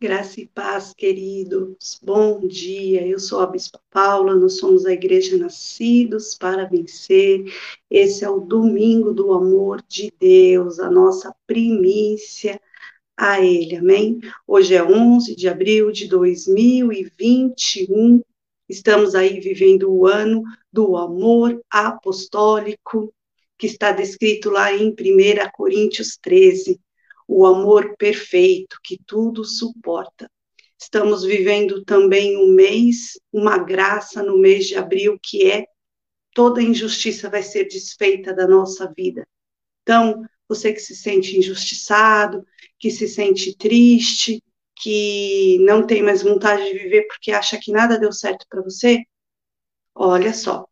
Graça e paz, queridos. Bom dia. Eu sou a Bispa Paula, nós somos a Igreja Nascidos para Vencer. Esse é o domingo do amor de Deus, a nossa primícia a Ele. Amém? Hoje é 11 de abril de 2021. Estamos aí vivendo o ano do amor apostólico, que está descrito lá em 1 Coríntios 13 o amor perfeito que tudo suporta. Estamos vivendo também um mês, uma graça no mês de abril, que é toda injustiça vai ser desfeita da nossa vida. Então, você que se sente injustiçado, que se sente triste, que não tem mais vontade de viver porque acha que nada deu certo para você, olha só,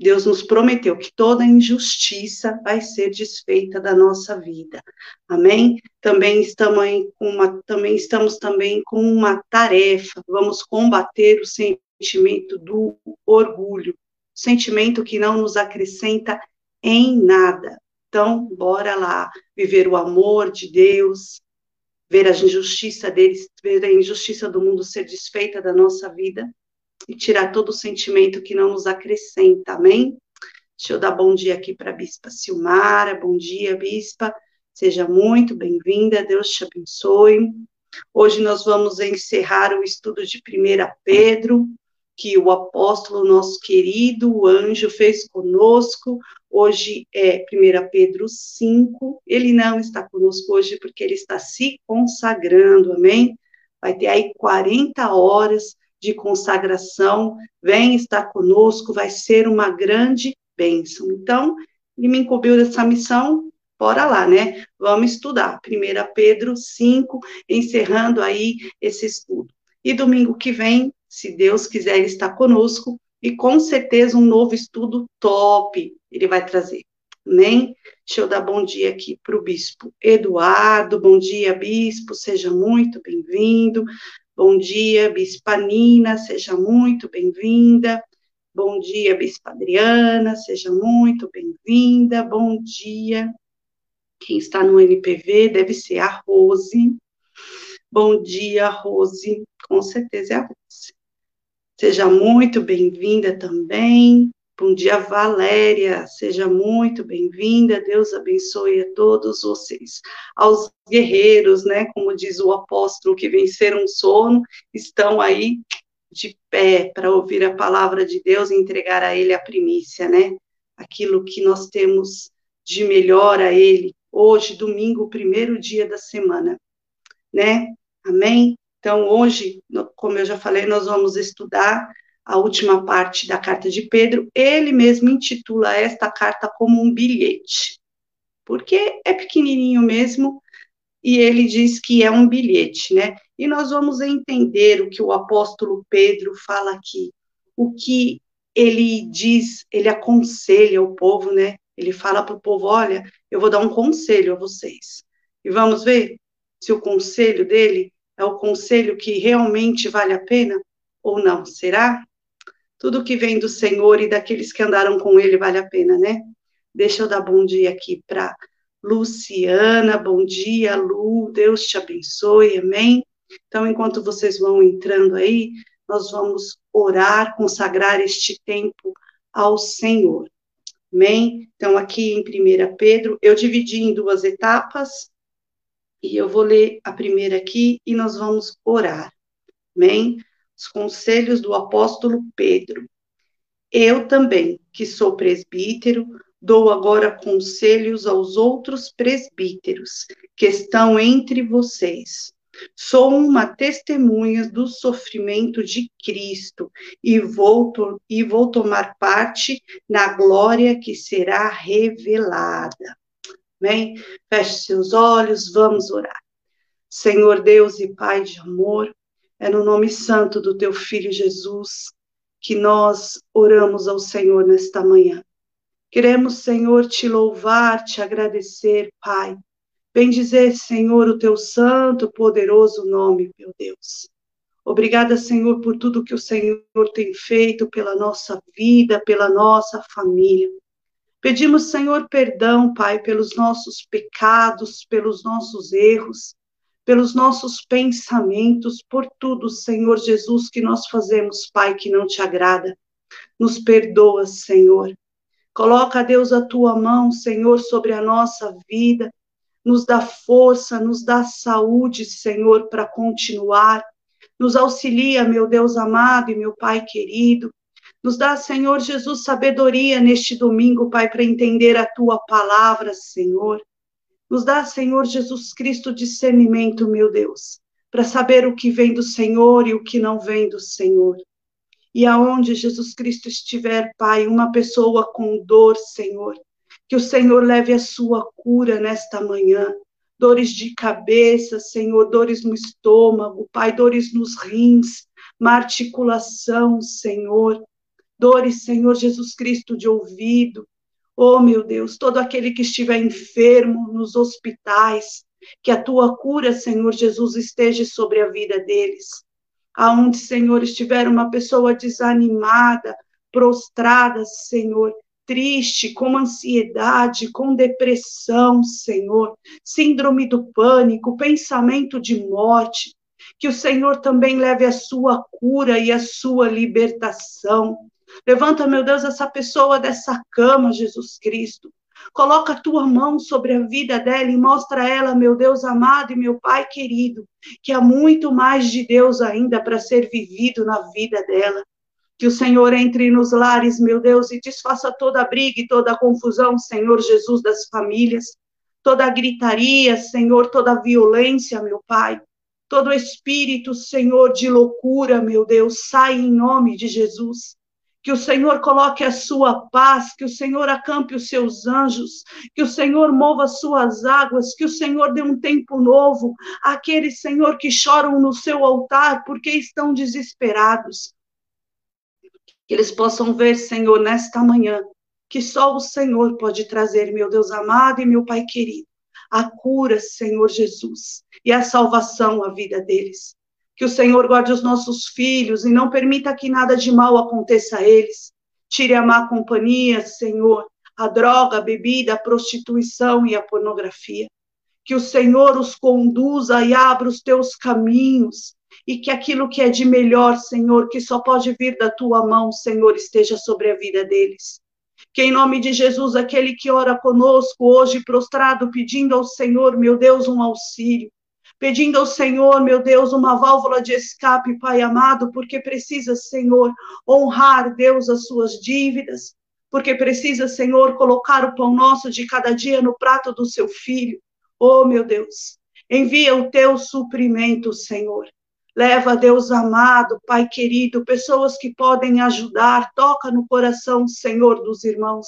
Deus nos prometeu que toda injustiça vai ser desfeita da nossa vida. Amém? Também estamos, uma, também estamos também com uma tarefa. Vamos combater o sentimento do orgulho, sentimento que não nos acrescenta em nada. Então, bora lá viver o amor de Deus, ver a injustiça deles, ver a injustiça do mundo ser desfeita da nossa vida e tirar todo o sentimento que não nos acrescenta, amém? Deixa eu dar bom dia aqui para a Bispa Silmara, bom dia, Bispa, seja muito bem-vinda, Deus te abençoe. Hoje nós vamos encerrar o estudo de 1 Pedro, que o apóstolo, nosso querido o anjo, fez conosco. Hoje é 1 Pedro 5. Ele não está conosco hoje porque ele está se consagrando, amém? Vai ter aí 40 horas de consagração, vem estar conosco, vai ser uma grande bênção. Então, ele me incumbiu dessa missão, bora lá, né? Vamos estudar. 1 Pedro 5, encerrando aí esse estudo. E domingo que vem, se Deus quiser, ele está conosco, e com certeza um novo estudo top ele vai trazer. Amém? Deixa eu dar bom dia aqui para o bispo Eduardo. Bom dia, bispo, seja muito bem-vindo. Bom dia, Bispa Nina, seja muito bem-vinda. Bom dia, Bispa Adriana, seja muito bem-vinda. Bom dia. Quem está no NPV deve ser a Rose. Bom dia, Rose. Com certeza é a Rose. Seja muito bem-vinda também. Bom dia, Valéria. Seja muito bem-vinda. Deus abençoe a todos vocês. Aos guerreiros, né? Como diz o apóstolo que venceram o sono, estão aí de pé para ouvir a palavra de Deus e entregar a Ele a primícia, né? Aquilo que nós temos de melhor a Ele. Hoje, domingo, primeiro dia da semana, né? Amém? Então, hoje, como eu já falei, nós vamos estudar a última parte da carta de Pedro, ele mesmo intitula esta carta como um bilhete, porque é pequenininho mesmo, e ele diz que é um bilhete, né? E nós vamos entender o que o apóstolo Pedro fala aqui, o que ele diz, ele aconselha o povo, né? Ele fala para o povo: olha, eu vou dar um conselho a vocês. E vamos ver se o conselho dele é o conselho que realmente vale a pena ou não. Será? Tudo que vem do Senhor e daqueles que andaram com ele vale a pena, né? Deixa eu dar bom dia aqui para Luciana, bom dia, Lu, Deus te abençoe, amém? Então, enquanto vocês vão entrando aí, nós vamos orar, consagrar este tempo ao Senhor, amém? Então, aqui em 1 Pedro, eu dividi em duas etapas, e eu vou ler a primeira aqui e nós vamos orar, amém? Os conselhos do apóstolo Pedro. Eu também, que sou presbítero, dou agora conselhos aos outros presbíteros que estão entre vocês. Sou uma testemunha do sofrimento de Cristo e vou, e vou tomar parte na glória que será revelada. Amém? Feche seus olhos, vamos orar. Senhor Deus e Pai de amor, é no nome santo do teu filho Jesus que nós oramos ao Senhor nesta manhã. Queremos, Senhor, te louvar, te agradecer, Pai. Bendizer, Senhor, o teu santo, poderoso nome, meu Deus. Obrigada, Senhor, por tudo que o Senhor tem feito pela nossa vida, pela nossa família. Pedimos, Senhor, perdão, Pai, pelos nossos pecados, pelos nossos erros. Pelos nossos pensamentos, por tudo, Senhor Jesus, que nós fazemos, Pai, que não te agrada. Nos perdoa, Senhor. Coloca, Deus, a tua mão, Senhor, sobre a nossa vida. Nos dá força, nos dá saúde, Senhor, para continuar. Nos auxilia, meu Deus amado e meu Pai querido. Nos dá, Senhor Jesus, sabedoria neste domingo, Pai, para entender a tua palavra, Senhor. Nos dá, Senhor Jesus Cristo, discernimento, meu Deus, para saber o que vem do Senhor e o que não vem do Senhor. E aonde Jesus Cristo estiver, Pai, uma pessoa com dor, Senhor, que o Senhor leve a sua cura nesta manhã. Dores de cabeça, Senhor, dores no estômago, Pai, dores nos rins, uma articulação, Senhor. Dores, Senhor Jesus Cristo, de ouvido, Oh, meu Deus, todo aquele que estiver enfermo nos hospitais, que a tua cura, Senhor Jesus, esteja sobre a vida deles. Aonde, Senhor, estiver uma pessoa desanimada, prostrada, Senhor, triste, com ansiedade, com depressão, Senhor, síndrome do pânico, pensamento de morte, que o Senhor também leve a sua cura e a sua libertação. Levanta, meu Deus, essa pessoa dessa cama, Jesus Cristo. Coloca a tua mão sobre a vida dela e mostra a ela, meu Deus amado e meu Pai querido, que há muito mais de Deus ainda para ser vivido na vida dela. Que o Senhor entre nos lares, meu Deus, e desfaça toda a briga e toda a confusão, Senhor Jesus, das famílias, toda a gritaria, Senhor, toda a violência, meu Pai. Todo espírito, Senhor, de loucura, meu Deus, sai em nome de Jesus que o Senhor coloque a sua paz, que o Senhor acampe os seus anjos, que o Senhor mova as suas águas, que o Senhor dê um tempo novo àqueles, Senhor, que choram no seu altar porque estão desesperados. Que eles possam ver, Senhor, nesta manhã, que só o Senhor pode trazer, meu Deus amado e meu Pai querido, a cura, Senhor Jesus, e a salvação à vida deles que o Senhor guarde os nossos filhos e não permita que nada de mal aconteça a eles. Tire a má companhia, Senhor, a droga, a bebida, a prostituição e a pornografia. Que o Senhor os conduza e abra os teus caminhos e que aquilo que é de melhor, Senhor, que só pode vir da tua mão, Senhor, esteja sobre a vida deles. Que em nome de Jesus, aquele que ora conosco hoje prostrado, pedindo ao Senhor, meu Deus, um auxílio, pedindo ao Senhor, meu Deus, uma válvula de escape, Pai amado, porque precisa, Senhor, honrar, Deus, as suas dívidas, porque precisa, Senhor, colocar o pão nosso de cada dia no prato do seu filho. Oh, meu Deus, envia o teu suprimento, Senhor. Leva, Deus amado, Pai querido, pessoas que podem ajudar, toca no coração, Senhor, dos irmãos.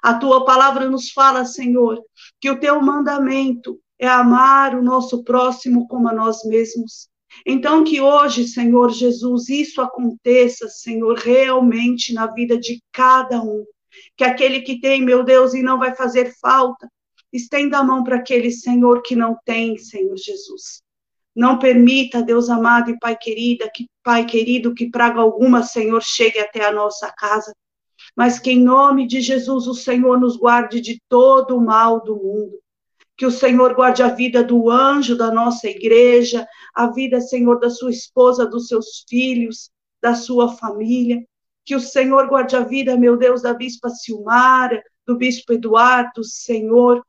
A tua palavra nos fala, Senhor, que o teu mandamento é amar o nosso próximo como a nós mesmos. Então, que hoje, Senhor Jesus, isso aconteça, Senhor, realmente na vida de cada um. Que aquele que tem, meu Deus, e não vai fazer falta, estenda a mão para aquele, Senhor, que não tem, Senhor Jesus. Não permita, Deus amado e Pai querida, que Pai querido, que praga alguma, Senhor, chegue até a nossa casa. Mas que em nome de Jesus o Senhor nos guarde de todo o mal do mundo que o Senhor guarde a vida do anjo da nossa igreja, a vida, Senhor, da sua esposa, dos seus filhos, da sua família. Que o Senhor guarde a vida, meu Deus, da bispa Silmara, do bispo Eduardo, Senhor,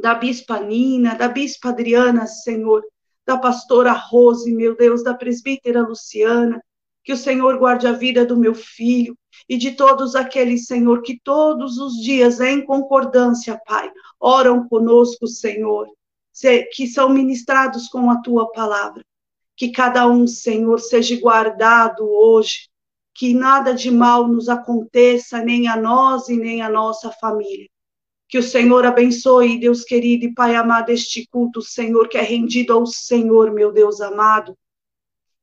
da bispa Nina, da bispa Adriana, Senhor, da pastora Rose, meu Deus, da presbítera Luciana. Que o Senhor guarde a vida do meu filho, e de todos aqueles, Senhor, que todos os dias, em concordância, Pai, oram conosco, Senhor, que são ministrados com a tua palavra. Que cada um, Senhor, seja guardado hoje, que nada de mal nos aconteça, nem a nós e nem a nossa família. Que o Senhor abençoe, Deus querido e Pai amado, este culto, Senhor, que é rendido ao Senhor, meu Deus amado.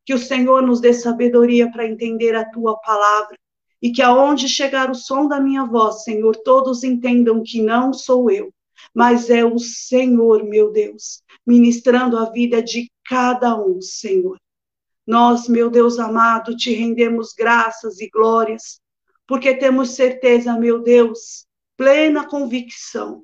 Que o Senhor nos dê sabedoria para entender a tua palavra e que aonde chegar o som da minha voz, Senhor, todos entendam que não sou eu, mas é o Senhor, meu Deus, ministrando a vida de cada um, Senhor. Nós, meu Deus amado, te rendemos graças e glórias, porque temos certeza, meu Deus, plena convicção,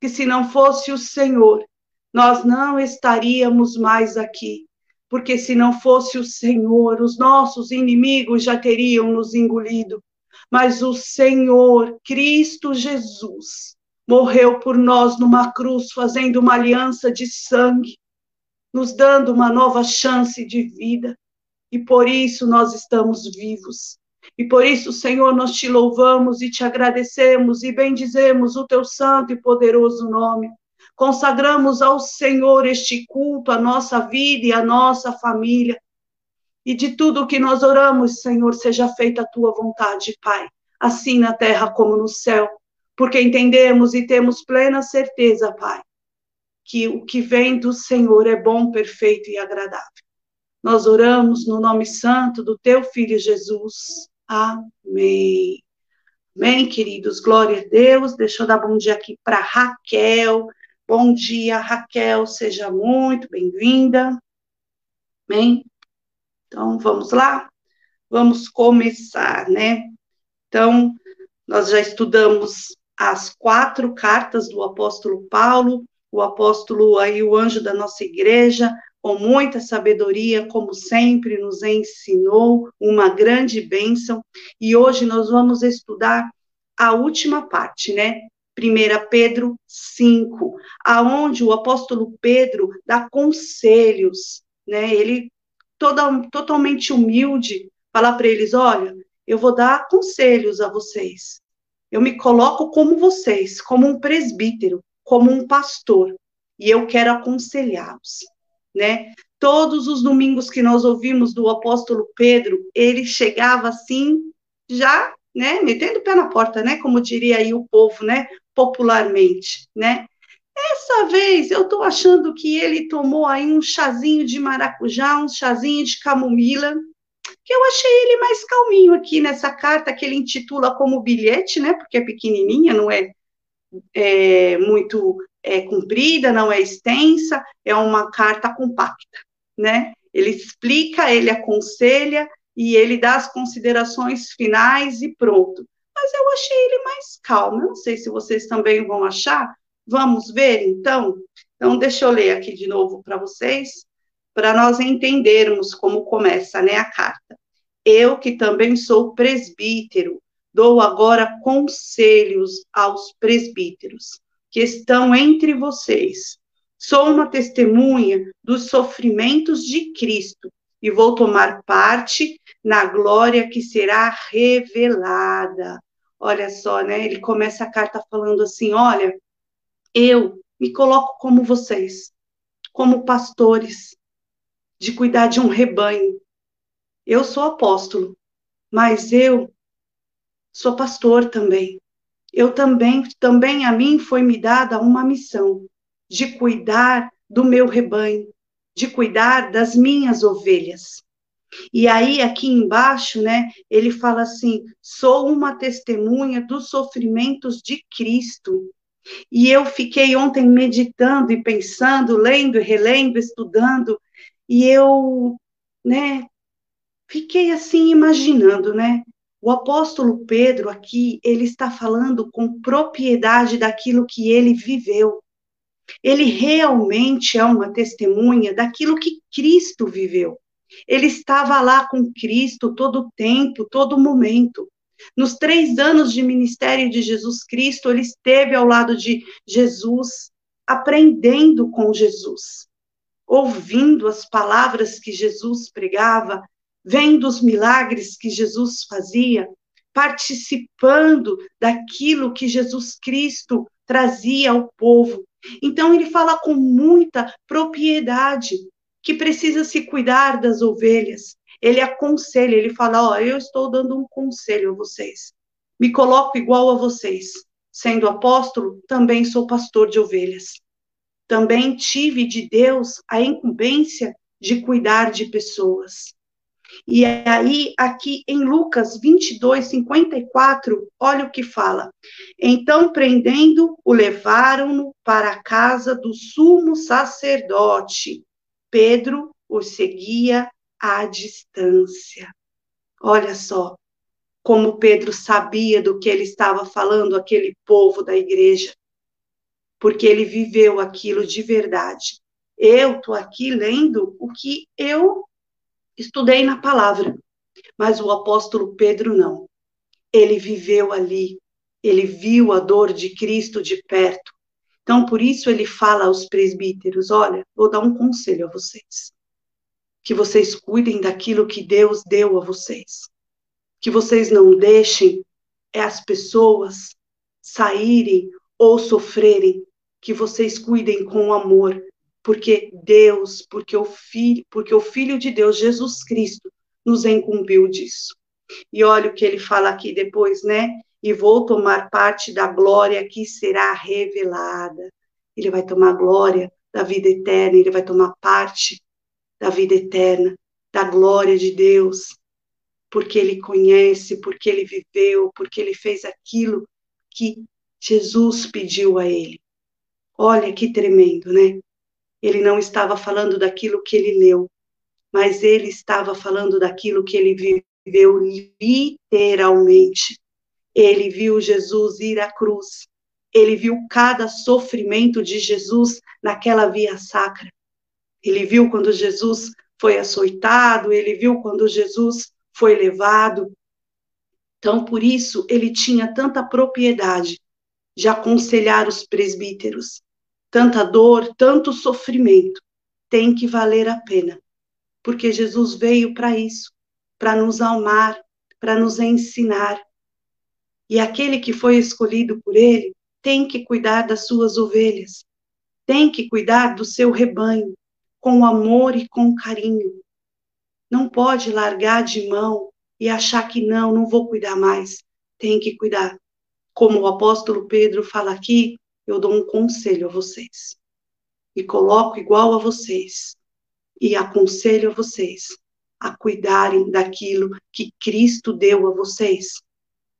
que se não fosse o Senhor, nós não estaríamos mais aqui. Porque se não fosse o Senhor, os nossos inimigos já teriam nos engolido. Mas o Senhor, Cristo Jesus, morreu por nós numa cruz, fazendo uma aliança de sangue, nos dando uma nova chance de vida. E por isso nós estamos vivos. E por isso, Senhor, nós te louvamos e te agradecemos e bendizemos o teu santo e poderoso nome. Consagramos ao Senhor este culto, a nossa vida e a nossa família. E de tudo que nós oramos, Senhor, seja feita a tua vontade, Pai, assim na terra como no céu, porque entendemos e temos plena certeza, Pai, que o que vem do Senhor é bom, perfeito e agradável. Nós oramos no nome santo do teu filho Jesus. Amém. Amém, queridos. Glória a Deus. Deixa eu dar bom dia aqui para Raquel. Bom dia, Raquel. Seja muito bem-vinda. Amém. Então, vamos lá? Vamos começar, né? Então, nós já estudamos as quatro cartas do apóstolo Paulo, o apóstolo aí, o anjo da nossa igreja, com muita sabedoria, como sempre nos ensinou, uma grande bênção. E hoje nós vamos estudar a última parte, né? 1 Pedro 5, aonde o apóstolo Pedro dá conselhos, né? Ele toda, totalmente humilde, fala para eles, olha, eu vou dar conselhos a vocês. Eu me coloco como vocês, como um presbítero, como um pastor, e eu quero aconselhá-los né? Todos os domingos que nós ouvimos do apóstolo Pedro, ele chegava assim, já, né, metendo o pé na porta, né, como diria aí o povo, né, popularmente, né? Essa vez eu estou achando que ele tomou aí um chazinho de maracujá, um chazinho de camomila, que eu achei ele mais calminho aqui nessa carta que ele intitula como bilhete, né? Porque é pequenininha, não é, é muito é comprida, não é extensa, é uma carta compacta, né? Ele explica, ele aconselha e ele dá as considerações finais e pronto. Mas eu achei ele mais calmo. Eu não sei se vocês também vão achar. Vamos ver, então? Então, deixa eu ler aqui de novo para vocês, para nós entendermos como começa né, a carta. Eu, que também sou presbítero, dou agora conselhos aos presbíteros que estão entre vocês. Sou uma testemunha dos sofrimentos de Cristo e vou tomar parte na glória que será revelada. Olha só, né? Ele começa a carta falando assim: olha, eu me coloco como vocês, como pastores, de cuidar de um rebanho. Eu sou apóstolo, mas eu sou pastor também eu também, também a mim foi me dada uma missão de cuidar do meu rebanho, de cuidar das minhas ovelhas. E aí, aqui embaixo, né, ele fala assim: sou uma testemunha dos sofrimentos de Cristo. E eu fiquei ontem meditando e pensando, lendo relendo, estudando, e eu, né, fiquei assim imaginando, né, o apóstolo Pedro aqui, ele está falando com propriedade daquilo que ele viveu. Ele realmente é uma testemunha daquilo que Cristo viveu. Ele estava lá com Cristo todo tempo, todo momento. Nos três anos de ministério de Jesus Cristo, ele esteve ao lado de Jesus, aprendendo com Jesus, ouvindo as palavras que Jesus pregava, vendo os milagres que Jesus fazia, participando daquilo que Jesus Cristo trazia ao povo. Então, ele fala com muita propriedade que precisa se cuidar das ovelhas. Ele aconselha, ele fala: Ó, oh, eu estou dando um conselho a vocês. Me coloco igual a vocês. Sendo apóstolo, também sou pastor de ovelhas. Também tive de Deus a incumbência de cuidar de pessoas. E aí, aqui em Lucas 22, 54, olha o que fala. Então, prendendo, o levaram-no para a casa do sumo sacerdote. Pedro o seguia à distância. Olha só como Pedro sabia do que ele estava falando aquele povo da igreja. porque ele viveu aquilo de verdade. Eu estou aqui lendo o que eu estudei na palavra, mas o apóstolo Pedro não. Ele viveu ali, ele viu a dor de Cristo de perto. Então, por isso ele fala aos presbíteros: olha, vou dar um conselho a vocês. Que vocês cuidem daquilo que Deus deu a vocês. Que vocês não deixem as pessoas saírem ou sofrerem, que vocês cuidem com amor, porque Deus, porque o filho, porque o filho de Deus, Jesus Cristo, nos incumbiu disso. E olha o que ele fala aqui depois, né? E vou tomar parte da glória que será revelada. Ele vai tomar glória da vida eterna, ele vai tomar parte da vida eterna, da glória de Deus, porque ele conhece, porque ele viveu, porque ele fez aquilo que Jesus pediu a ele. Olha que tremendo, né? Ele não estava falando daquilo que ele leu, mas ele estava falando daquilo que ele viveu literalmente. Ele viu Jesus ir à cruz. Ele viu cada sofrimento de Jesus naquela via sacra. Ele viu quando Jesus foi açoitado, ele viu quando Jesus foi levado. Então, por isso, ele tinha tanta propriedade de aconselhar os presbíteros. Tanta dor, tanto sofrimento tem que valer a pena, porque Jesus veio para isso, para nos amar, para nos ensinar. E aquele que foi escolhido por ele tem que cuidar das suas ovelhas, tem que cuidar do seu rebanho, com amor e com carinho. Não pode largar de mão e achar que não, não vou cuidar mais. Tem que cuidar como o apóstolo Pedro fala aqui, eu dou um conselho a vocês. E coloco igual a vocês. E aconselho a vocês a cuidarem daquilo que Cristo deu a vocês.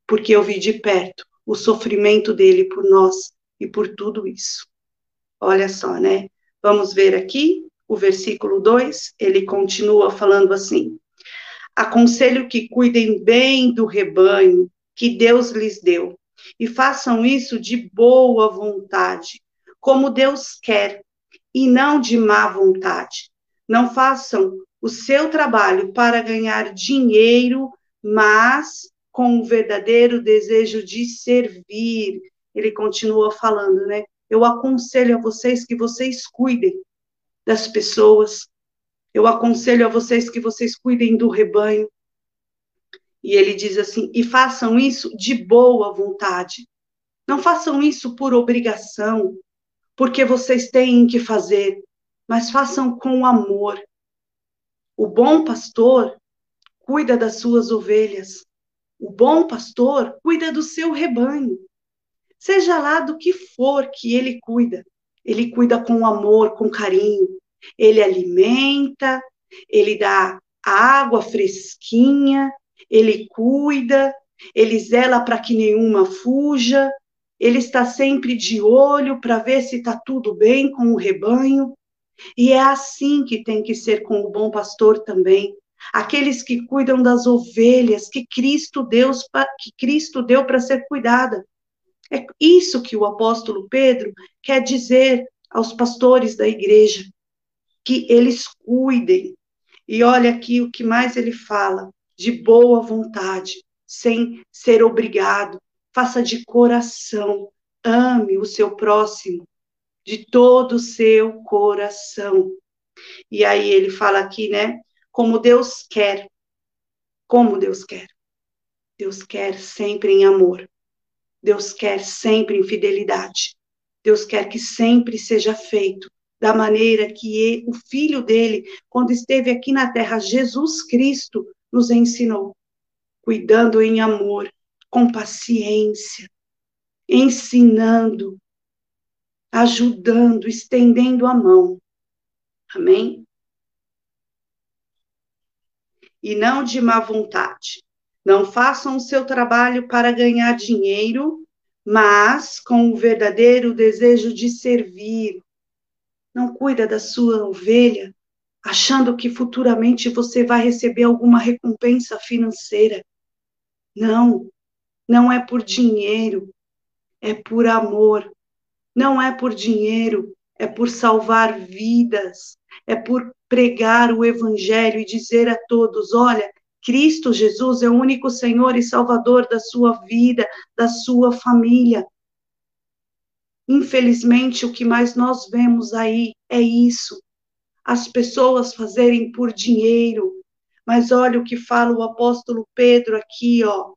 Porque eu vi de perto o sofrimento dele por nós e por tudo isso. Olha só, né? Vamos ver aqui o versículo 2, ele continua falando assim: Aconselho que cuidem bem do rebanho que Deus lhes deu e façam isso de boa vontade, como Deus quer, e não de má vontade. Não façam o seu trabalho para ganhar dinheiro, mas com o verdadeiro desejo de servir. Ele continua falando, né? Eu aconselho a vocês que vocês cuidem das pessoas. Eu aconselho a vocês que vocês cuidem do rebanho. E ele diz assim: e façam isso de boa vontade. Não façam isso por obrigação, porque vocês têm que fazer, mas façam com amor. O bom pastor cuida das suas ovelhas. O bom pastor cuida do seu rebanho. Seja lá do que for que ele cuida, ele cuida com amor, com carinho. Ele alimenta, ele dá água fresquinha, ele cuida, ele zela para que nenhuma fuja, ele está sempre de olho para ver se está tudo bem com o rebanho. E é assim que tem que ser com o bom pastor também. Aqueles que cuidam das ovelhas que Cristo Deus que Cristo deu para ser cuidada. É isso que o apóstolo Pedro quer dizer aos pastores da igreja, que eles cuidem. E olha aqui o que mais ele fala de boa vontade, sem ser obrigado. Faça de coração, ame o seu próximo de todo o seu coração. E aí ele fala aqui, né? Como Deus quer. Como Deus quer. Deus quer sempre em amor. Deus quer sempre em fidelidade. Deus quer que sempre seja feito da maneira que o filho dele, quando esteve aqui na terra, Jesus Cristo, nos ensinou, cuidando em amor, com paciência, ensinando, ajudando, estendendo a mão. Amém? E não de má vontade. Não façam o seu trabalho para ganhar dinheiro, mas com o verdadeiro desejo de servir. Não cuida da sua ovelha achando que futuramente você vai receber alguma recompensa financeira. Não, não é por dinheiro, é por amor, Não é por dinheiro, é por salvar vidas, é por pregar o evangelho e dizer a todos: olha, Cristo Jesus é o único Senhor e Salvador da sua vida, da sua família. Infelizmente, o que mais nós vemos aí é isso. As pessoas fazerem por dinheiro. Mas olha o que fala o apóstolo Pedro aqui, ó.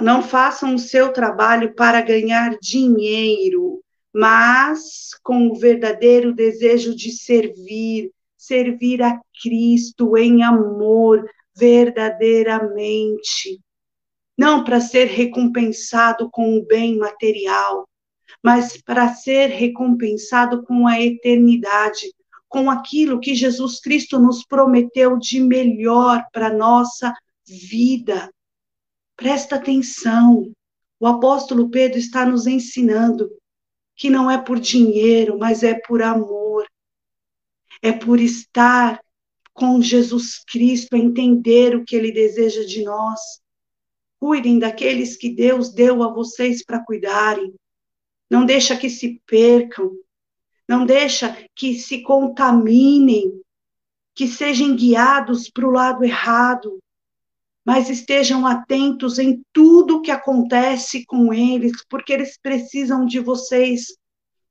Não façam o seu trabalho para ganhar dinheiro, mas com o verdadeiro desejo de servir, servir a Cristo em amor, verdadeiramente. Não para ser recompensado com o bem material, mas para ser recompensado com a eternidade, com aquilo que Jesus Cristo nos prometeu de melhor para nossa vida. Presta atenção. O apóstolo Pedro está nos ensinando que não é por dinheiro, mas é por amor. É por estar com Jesus Cristo, entender o que ele deseja de nós. Cuidem daqueles que Deus deu a vocês para cuidarem. Não deixa que se percam. Não deixa que se contaminem, que sejam guiados para o lado errado mas estejam atentos em tudo que acontece com eles, porque eles precisam de vocês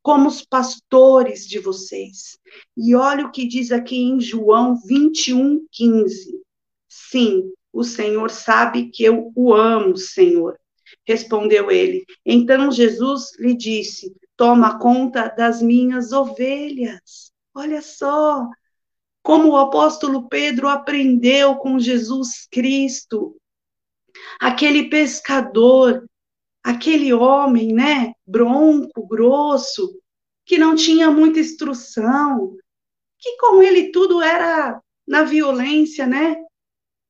como os pastores de vocês. E olha o que diz aqui em João 21, 15. Sim, o Senhor sabe que eu o amo, Senhor. Respondeu ele. Então Jesus lhe disse: Toma conta das minhas ovelhas. Olha só, como o apóstolo Pedro aprendeu com Jesus Cristo. Aquele pescador, aquele homem, né, bronco, grosso, que não tinha muita instrução, que com ele tudo era na violência, né?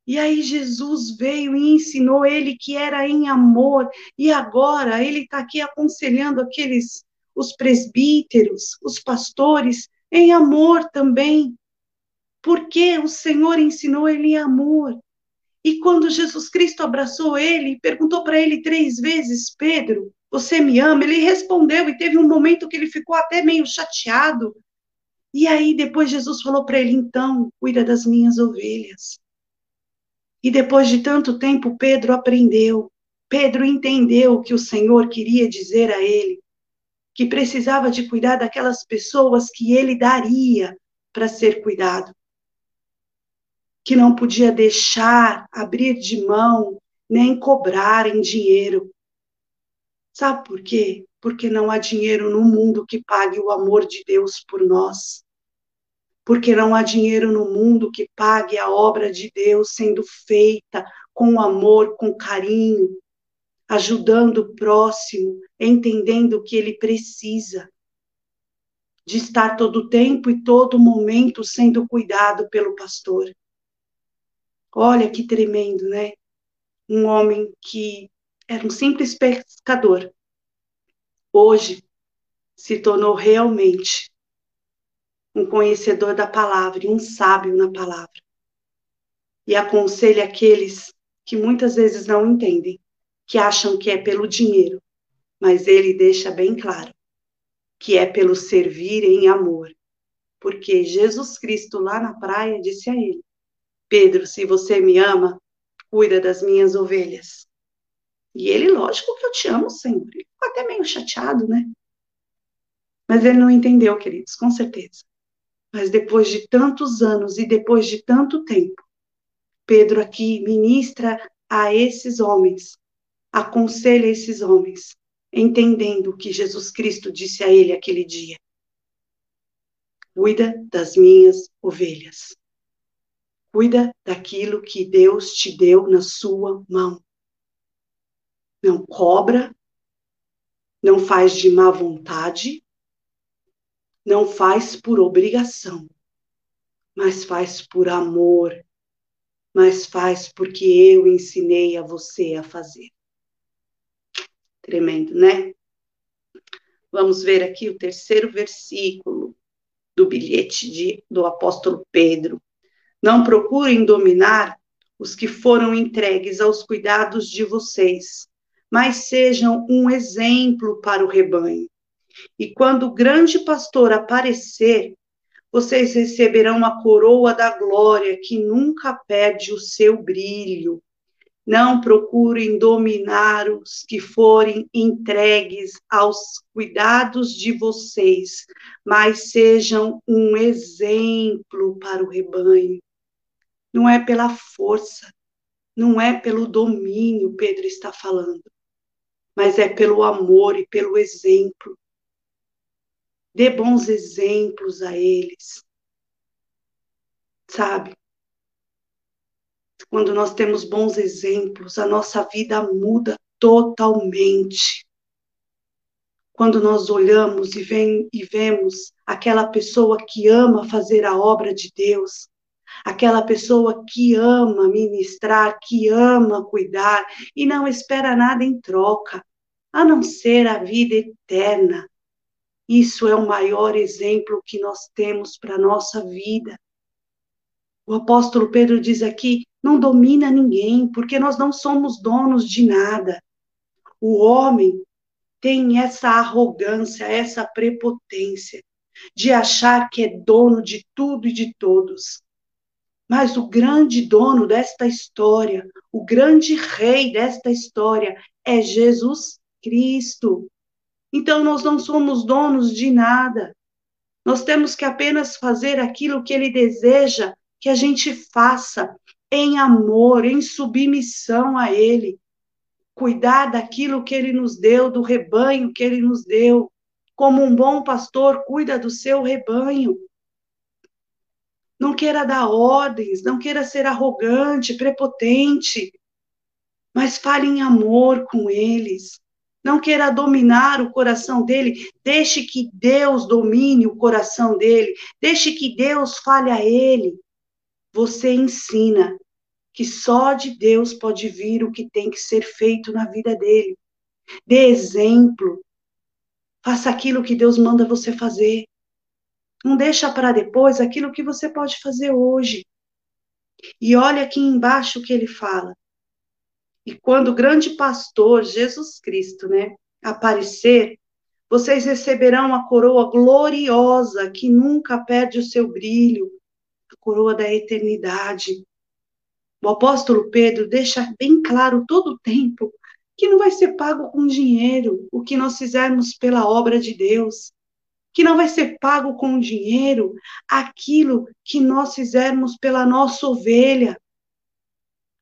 E aí Jesus veio e ensinou ele que era em amor, e agora ele está aqui aconselhando aqueles, os presbíteros, os pastores, em amor também porque o Senhor ensinou ele em amor. E quando Jesus Cristo abraçou ele, perguntou para ele três vezes: Pedro, você me ama? Ele respondeu e teve um momento que ele ficou até meio chateado. E aí depois Jesus falou para ele: então, cuida das minhas ovelhas. E depois de tanto tempo, Pedro aprendeu. Pedro entendeu o que o Senhor queria dizer a ele, que precisava de cuidar daquelas pessoas que ele daria para ser cuidado que não podia deixar abrir de mão, nem cobrar em dinheiro. Sabe por quê? Porque não há dinheiro no mundo que pague o amor de Deus por nós. Porque não há dinheiro no mundo que pague a obra de Deus sendo feita com amor, com carinho, ajudando o próximo, entendendo o que ele precisa. De estar todo tempo e todo momento sendo cuidado pelo pastor. Olha que tremendo, né? Um homem que era um simples pescador, hoje se tornou realmente um conhecedor da palavra e um sábio na palavra. E aconselha aqueles que muitas vezes não entendem, que acham que é pelo dinheiro, mas ele deixa bem claro que é pelo servir em amor. Porque Jesus Cristo lá na praia disse a ele: Pedro, se você me ama, cuida das minhas ovelhas. E ele, lógico que eu te amo sempre. Ficou até meio chateado, né? Mas ele não entendeu, queridos, com certeza. Mas depois de tantos anos e depois de tanto tempo, Pedro aqui ministra a esses homens, aconselha esses homens, entendendo o que Jesus Cristo disse a ele aquele dia. Cuida das minhas ovelhas. Cuida daquilo que Deus te deu na sua mão. Não cobra, não faz de má vontade, não faz por obrigação, mas faz por amor, mas faz porque eu ensinei a você a fazer. Tremendo, né? Vamos ver aqui o terceiro versículo do bilhete de, do apóstolo Pedro. Não procurem dominar os que foram entregues aos cuidados de vocês, mas sejam um exemplo para o rebanho. E quando o grande pastor aparecer, vocês receberão a coroa da glória que nunca perde o seu brilho. Não procurem dominar os que forem entregues aos cuidados de vocês, mas sejam um exemplo para o rebanho. Não é pela força, não é pelo domínio, Pedro está falando, mas é pelo amor e pelo exemplo. Dê bons exemplos a eles. Sabe? Quando nós temos bons exemplos, a nossa vida muda totalmente. Quando nós olhamos e, vem, e vemos aquela pessoa que ama fazer a obra de Deus, aquela pessoa que ama ministrar, que ama cuidar e não espera nada em troca, a não ser a vida eterna. Isso é o maior exemplo que nós temos para a nossa vida. O apóstolo Pedro diz aqui: não domina ninguém, porque nós não somos donos de nada. O homem tem essa arrogância, essa prepotência de achar que é dono de tudo e de todos. Mas o grande dono desta história, o grande rei desta história é Jesus Cristo. Então nós não somos donos de nada. Nós temos que apenas fazer aquilo que ele deseja que a gente faça em amor, em submissão a Ele, cuidar daquilo que Ele nos deu, do rebanho que Ele nos deu, como um bom pastor cuida do seu rebanho. Não queira dar ordens, não queira ser arrogante, prepotente, mas fale em amor com eles. Não queira dominar o coração dele, deixe que Deus domine o coração dele, deixe que Deus fale a ele você ensina que só de Deus pode vir o que tem que ser feito na vida dele. Dê exemplo. Faça aquilo que Deus manda você fazer. Não deixa para depois aquilo que você pode fazer hoje. E olha aqui embaixo o que ele fala. E quando o grande pastor Jesus Cristo, né, aparecer, vocês receberão a coroa gloriosa que nunca perde o seu brilho coroa da eternidade. O apóstolo Pedro deixa bem claro todo o tempo que não vai ser pago com dinheiro o que nós fizermos pela obra de Deus, que não vai ser pago com dinheiro aquilo que nós fizermos pela nossa ovelha,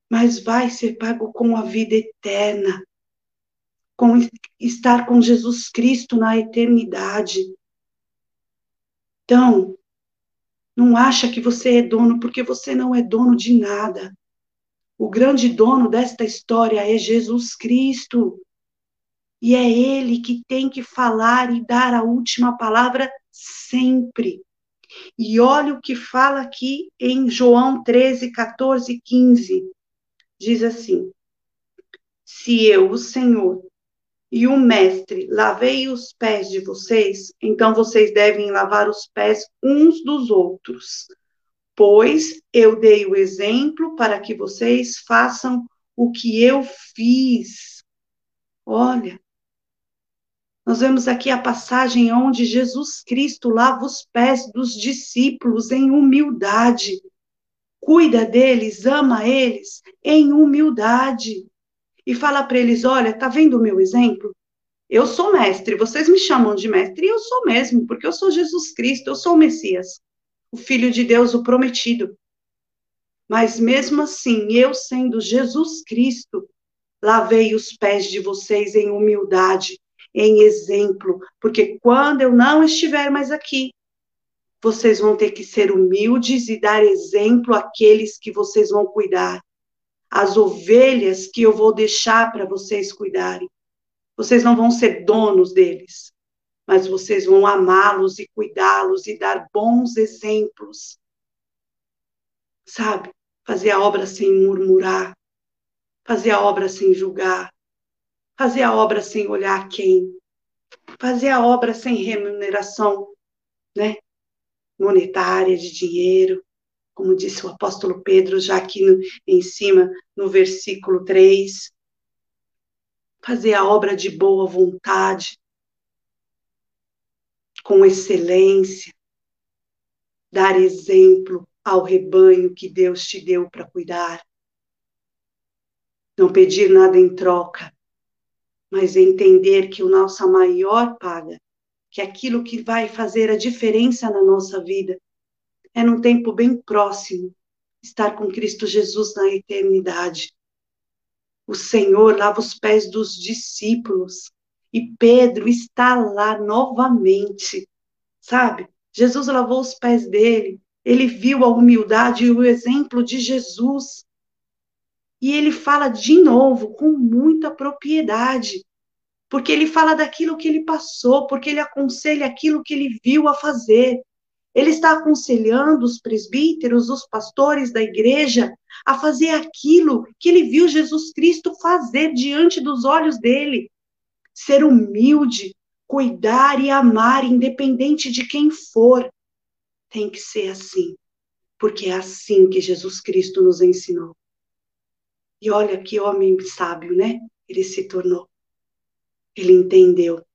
mas vai ser pago com a vida eterna, com estar com Jesus Cristo na eternidade. Então, não acha que você é dono, porque você não é dono de nada. O grande dono desta história é Jesus Cristo. E é Ele que tem que falar e dar a última palavra sempre. E olha o que fala aqui em João 13, 14, 15. Diz assim: Se eu, o Senhor, e o mestre, lavei os pés de vocês, então vocês devem lavar os pés uns dos outros. Pois eu dei o exemplo para que vocês façam o que eu fiz. Olha, nós vemos aqui a passagem onde Jesus Cristo lava os pés dos discípulos em humildade. Cuida deles, ama eles em humildade e fala para eles: olha, tá vendo o meu exemplo? Eu sou mestre, vocês me chamam de mestre, e eu sou mesmo, porque eu sou Jesus Cristo, eu sou o Messias, o Filho de Deus, o prometido. Mas mesmo assim, eu sendo Jesus Cristo, lavei os pés de vocês em humildade, em exemplo, porque quando eu não estiver mais aqui, vocês vão ter que ser humildes e dar exemplo àqueles que vocês vão cuidar as ovelhas que eu vou deixar para vocês cuidarem. Vocês não vão ser donos deles, mas vocês vão amá-los e cuidá-los e dar bons exemplos. Sabe? Fazer a obra sem murmurar, fazer a obra sem julgar, fazer a obra sem olhar quem, fazer a obra sem remuneração, né? Monetária, de dinheiro, como disse o apóstolo Pedro, já aqui no, em cima, no versículo 3. Fazer a obra de boa vontade. com excelência, dar exemplo ao rebanho que Deus te deu para cuidar. Não pedir nada em troca, mas entender que o nossa maior paga, que aquilo que vai fazer a diferença na nossa vida, é num tempo bem próximo estar com Cristo Jesus na eternidade. O Senhor lava os pés dos discípulos e Pedro está lá novamente, sabe? Jesus lavou os pés dele, ele viu a humildade e o exemplo de Jesus. E ele fala de novo com muita propriedade, porque ele fala daquilo que ele passou, porque ele aconselha aquilo que ele viu a fazer. Ele está aconselhando os presbíteros, os pastores da igreja, a fazer aquilo que ele viu Jesus Cristo fazer diante dos olhos dele. Ser humilde, cuidar e amar, independente de quem for. Tem que ser assim, porque é assim que Jesus Cristo nos ensinou. E olha que homem sábio, né? Ele se tornou. Ele entendeu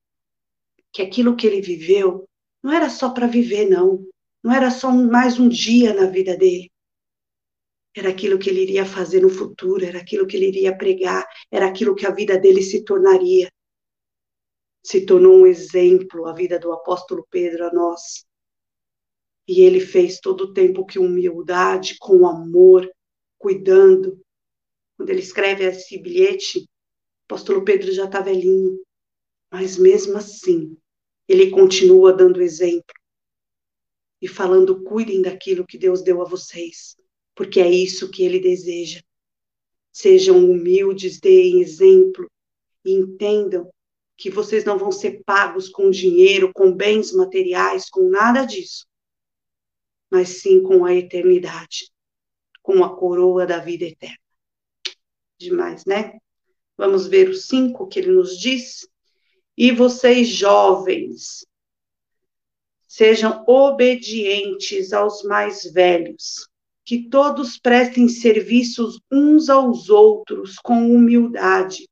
que aquilo que ele viveu não era só para viver, não. Não era só mais um dia na vida dele. Era aquilo que ele iria fazer no futuro, era aquilo que ele iria pregar, era aquilo que a vida dele se tornaria. Se tornou um exemplo a vida do apóstolo Pedro a nós. E ele fez todo o tempo que humildade, com amor, cuidando. Quando ele escreve esse bilhete, o apóstolo Pedro já está velhinho, mas mesmo assim, ele continua dando exemplo e falando: cuidem daquilo que Deus deu a vocês, porque é isso que Ele deseja. Sejam humildes, deem exemplo e entendam que vocês não vão ser pagos com dinheiro, com bens materiais, com nada disso, mas sim com a eternidade, com a coroa da vida eterna. Demais, né? Vamos ver o cinco que ele nos diz. E vocês, jovens, sejam obedientes aos mais velhos, que todos prestem serviços uns aos outros com humildade,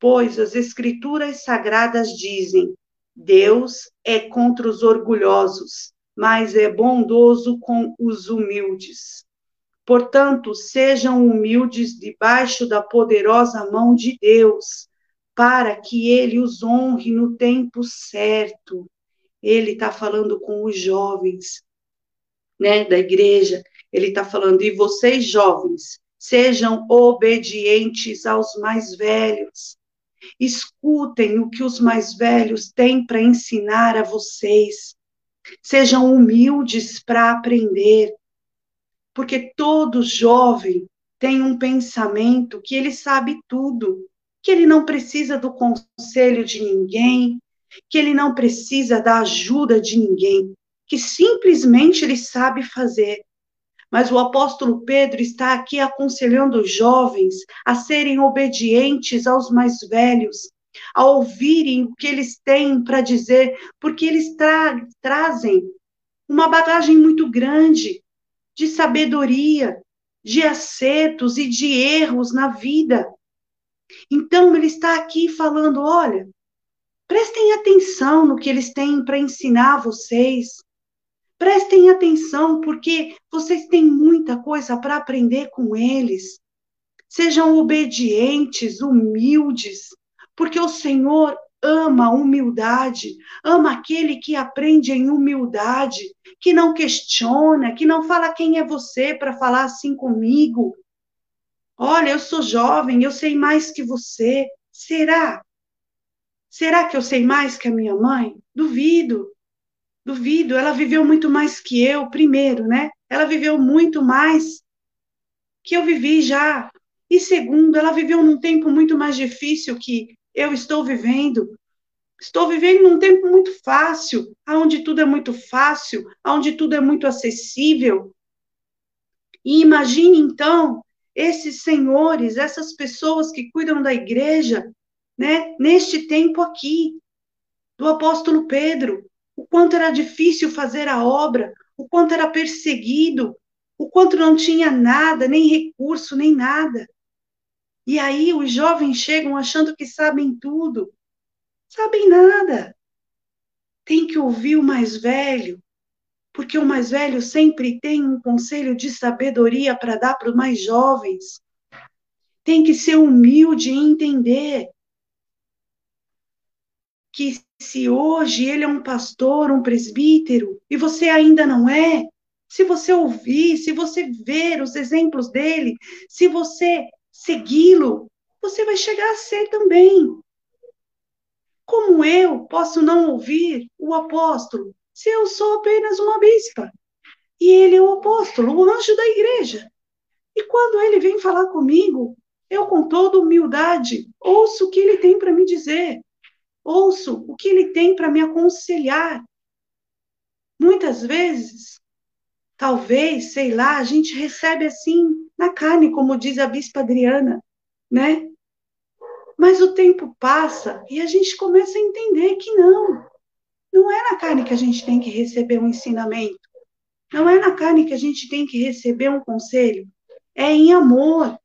pois as Escrituras sagradas dizem: Deus é contra os orgulhosos, mas é bondoso com os humildes. Portanto, sejam humildes debaixo da poderosa mão de Deus para que ele os honre no tempo certo. Ele está falando com os jovens, né, da igreja. Ele está falando, e vocês jovens, sejam obedientes aos mais velhos. Escutem o que os mais velhos têm para ensinar a vocês. Sejam humildes para aprender. Porque todo jovem tem um pensamento que ele sabe tudo que ele não precisa do conselho de ninguém, que ele não precisa da ajuda de ninguém, que simplesmente ele sabe fazer. Mas o apóstolo Pedro está aqui aconselhando os jovens a serem obedientes aos mais velhos, a ouvirem o que eles têm para dizer, porque eles tra trazem uma bagagem muito grande de sabedoria, de acertos e de erros na vida. Então, ele está aqui falando: olha, prestem atenção no que eles têm para ensinar vocês. Prestem atenção, porque vocês têm muita coisa para aprender com eles. Sejam obedientes, humildes, porque o Senhor ama a humildade, ama aquele que aprende em humildade, que não questiona, que não fala quem é você para falar assim comigo, Olha, eu sou jovem, eu sei mais que você. Será? Será que eu sei mais que a minha mãe? Duvido. Duvido. Ela viveu muito mais que eu, primeiro, né? Ela viveu muito mais que eu vivi já. E segundo, ela viveu num tempo muito mais difícil que eu estou vivendo. Estou vivendo num tempo muito fácil, onde tudo é muito fácil, onde tudo é muito acessível. E imagine então esses senhores, essas pessoas que cuidam da igreja, né, neste tempo aqui, do apóstolo Pedro, o quanto era difícil fazer a obra, o quanto era perseguido, o quanto não tinha nada, nem recurso, nem nada. E aí os jovens chegam achando que sabem tudo. Sabem nada. tem que ouvir o mais velho, porque o mais velho sempre tem um conselho de sabedoria para dar para os mais jovens. Tem que ser humilde e entender que se hoje ele é um pastor, um presbítero, e você ainda não é, se você ouvir, se você ver os exemplos dele, se você segui-lo, você vai chegar a ser também. Como eu posso não ouvir o apóstolo se eu sou apenas uma bispa? E ele é o apóstolo, o anjo da igreja. E quando ele vem falar comigo, eu, com toda humildade, ouço o que ele tem para me dizer, ouço o que ele tem para me aconselhar. Muitas vezes, talvez, sei lá, a gente recebe assim na carne, como diz a bispa Adriana, né? Mas o tempo passa e a gente começa a entender que não. Não é na carne que a gente tem que receber um ensinamento. Não é na carne que a gente tem que receber um conselho. É em amor.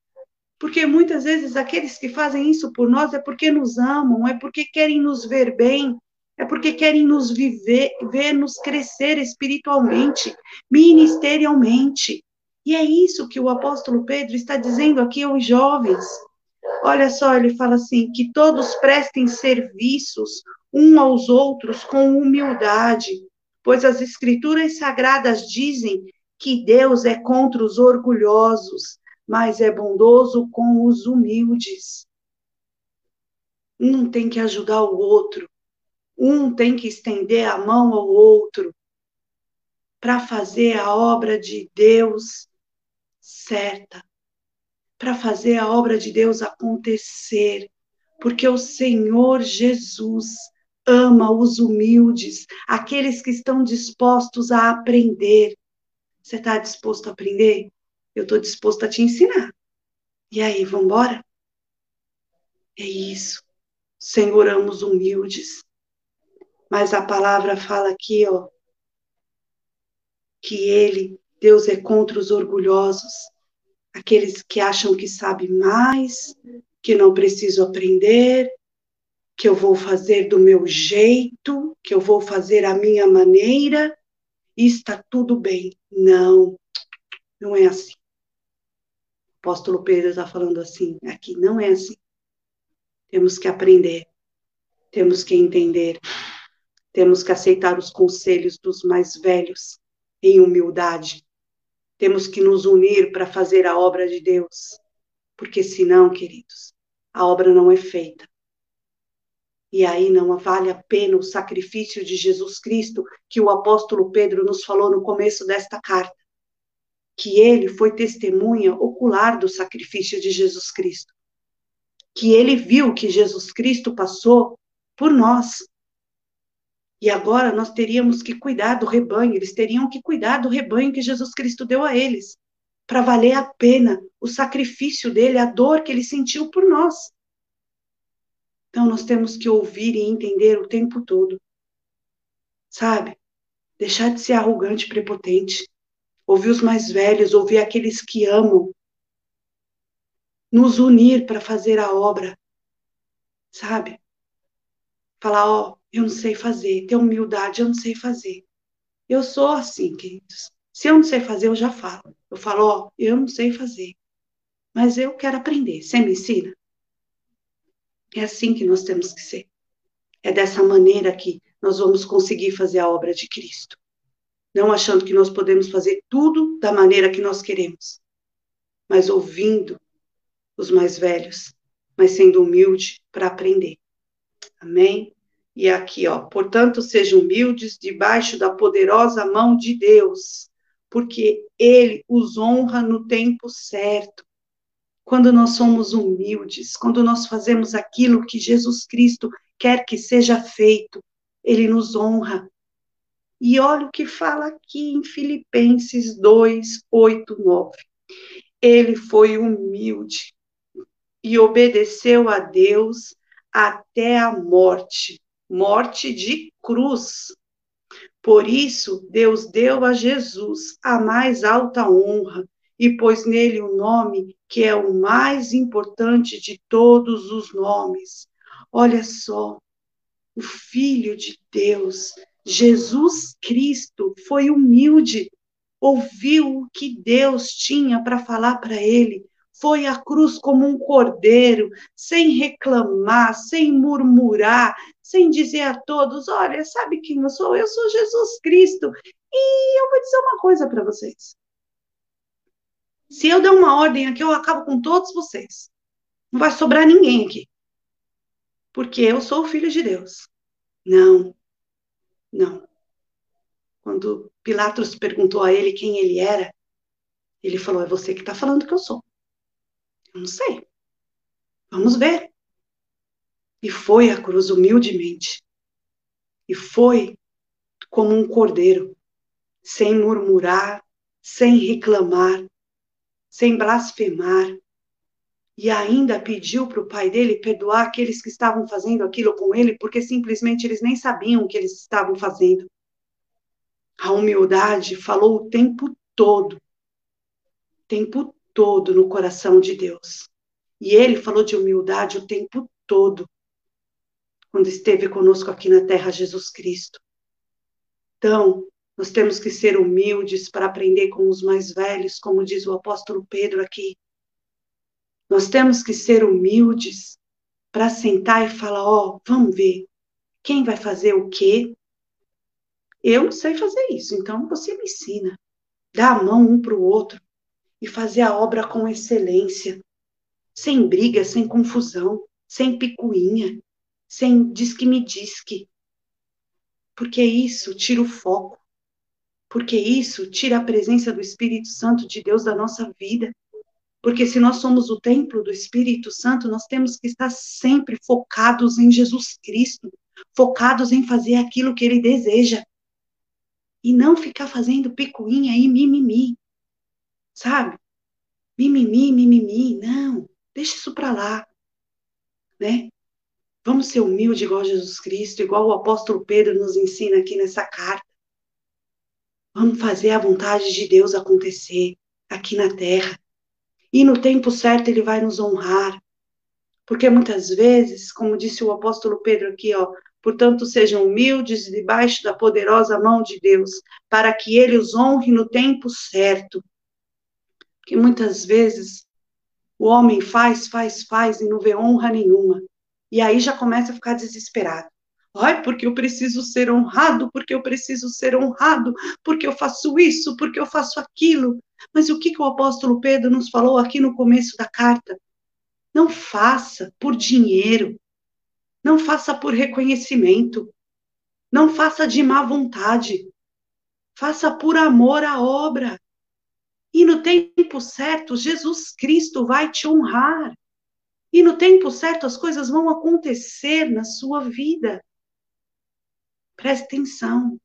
Porque muitas vezes aqueles que fazem isso por nós é porque nos amam, é porque querem nos ver bem, é porque querem nos viver, ver nos crescer espiritualmente, ministerialmente. E é isso que o apóstolo Pedro está dizendo aqui aos jovens. Olha só, ele fala assim: que todos prestem serviços um aos outros com humildade, pois as escrituras sagradas dizem que Deus é contra os orgulhosos, mas é bondoso com os humildes. Um tem que ajudar o outro, um tem que estender a mão ao outro para fazer a obra de Deus certa para fazer a obra de Deus acontecer, porque o Senhor Jesus ama os humildes, aqueles que estão dispostos a aprender. Você está disposto a aprender? Eu estou disposto a te ensinar. E aí, vamos embora? É isso. Senhor ama os humildes. Mas a palavra fala aqui, ó, que ele, Deus é contra os orgulhosos, aqueles que acham que sabem mais, que não preciso aprender, que eu vou fazer do meu jeito, que eu vou fazer a minha maneira, e está tudo bem. Não, não é assim. O apóstolo Pedro está falando assim, aqui não é assim. Temos que aprender, temos que entender, temos que aceitar os conselhos dos mais velhos em humildade, temos que nos unir para fazer a obra de Deus, porque senão, queridos, a obra não é feita. E aí não vale a pena o sacrifício de Jesus Cristo que o apóstolo Pedro nos falou no começo desta carta, que ele foi testemunha ocular do sacrifício de Jesus Cristo, que ele viu que Jesus Cristo passou por nós, e agora nós teríamos que cuidar do rebanho, eles teriam que cuidar do rebanho que Jesus Cristo deu a eles, para valer a pena o sacrifício dele, a dor que ele sentiu por nós. Então nós temos que ouvir e entender o tempo todo. Sabe? Deixar de ser arrogante prepotente. Ouvir os mais velhos, ouvir aqueles que amam. Nos unir para fazer a obra. Sabe? Falar, ó, eu não sei fazer, ter humildade, eu não sei fazer. Eu sou assim, queridos. Se eu não sei fazer, eu já falo. Eu falo, ó, eu não sei fazer. Mas eu quero aprender. Você me ensina? É assim que nós temos que ser. É dessa maneira que nós vamos conseguir fazer a obra de Cristo. Não achando que nós podemos fazer tudo da maneira que nós queremos, mas ouvindo os mais velhos, mas sendo humilde para aprender. Amém? E aqui, ó, portanto, sejam humildes debaixo da poderosa mão de Deus, porque Ele os honra no tempo certo. Quando nós somos humildes, quando nós fazemos aquilo que Jesus Cristo quer que seja feito, Ele nos honra. E olha o que fala aqui em Filipenses 2, 8, 9. Ele foi humilde e obedeceu a Deus até a morte morte de cruz. Por isso, Deus deu a Jesus a mais alta honra e pôs nele o nome que é o mais importante de todos os nomes. Olha só, o Filho de Deus Jesus Cristo foi humilde, ouviu o que Deus tinha para falar para ele, foi à cruz como um cordeiro, sem reclamar, sem murmurar, sem dizer a todos: olha, sabe quem eu sou? Eu sou Jesus Cristo. E eu vou dizer uma coisa para vocês. Se eu der uma ordem aqui, eu acabo com todos vocês. Não vai sobrar ninguém aqui. Porque eu sou o filho de Deus. Não, não. Quando Pilatos perguntou a ele quem ele era, ele falou: É você que está falando que eu sou. Eu não sei. Vamos ver. E foi à cruz humildemente. E foi como um cordeiro, sem murmurar, sem reclamar, sem blasfemar. E ainda pediu para o pai dele perdoar aqueles que estavam fazendo aquilo com ele, porque simplesmente eles nem sabiam o que eles estavam fazendo. A humildade falou o tempo todo, tempo todo no coração de Deus. E ele falou de humildade o tempo todo, quando esteve conosco aqui na terra, Jesus Cristo. Então, nós temos que ser humildes para aprender com os mais velhos, como diz o apóstolo Pedro aqui. Nós temos que ser humildes para sentar e falar: ó, oh, vamos ver, quem vai fazer o quê? Eu não sei fazer isso, então você me ensina. Dá a mão um para o outro e fazer a obra com excelência, sem briga, sem confusão, sem picuinha, sem diz que me diz que. Porque isso tira o foco. Porque isso tira a presença do Espírito Santo de Deus da nossa vida. Porque se nós somos o templo do Espírito Santo, nós temos que estar sempre focados em Jesus Cristo, focados em fazer aquilo que ele deseja e não ficar fazendo picuinha e mimimi, sabe? Mimimi, mimimi, não, deixa isso para lá, né? Vamos ser humildes igual Jesus Cristo, igual o apóstolo Pedro nos ensina aqui nessa carta. Vamos fazer a vontade de Deus acontecer aqui na terra. E no tempo certo ele vai nos honrar. Porque muitas vezes, como disse o apóstolo Pedro aqui, ó, Portanto, sejam humildes debaixo da poderosa mão de Deus, para que ele os honre no tempo certo. Porque muitas vezes o homem faz, faz, faz e não vê honra nenhuma. E aí já começa a ficar desesperado. Ai, porque eu preciso ser honrado, porque eu preciso ser honrado, porque eu faço isso, porque eu faço aquilo. Mas o que, que o apóstolo Pedro nos falou aqui no começo da carta? Não faça por dinheiro, não faça por reconhecimento. Não faça de má vontade. Faça por amor à obra. E no tempo certo, Jesus Cristo vai te honrar. E no tempo certo, as coisas vão acontecer na sua vida. Preste atenção.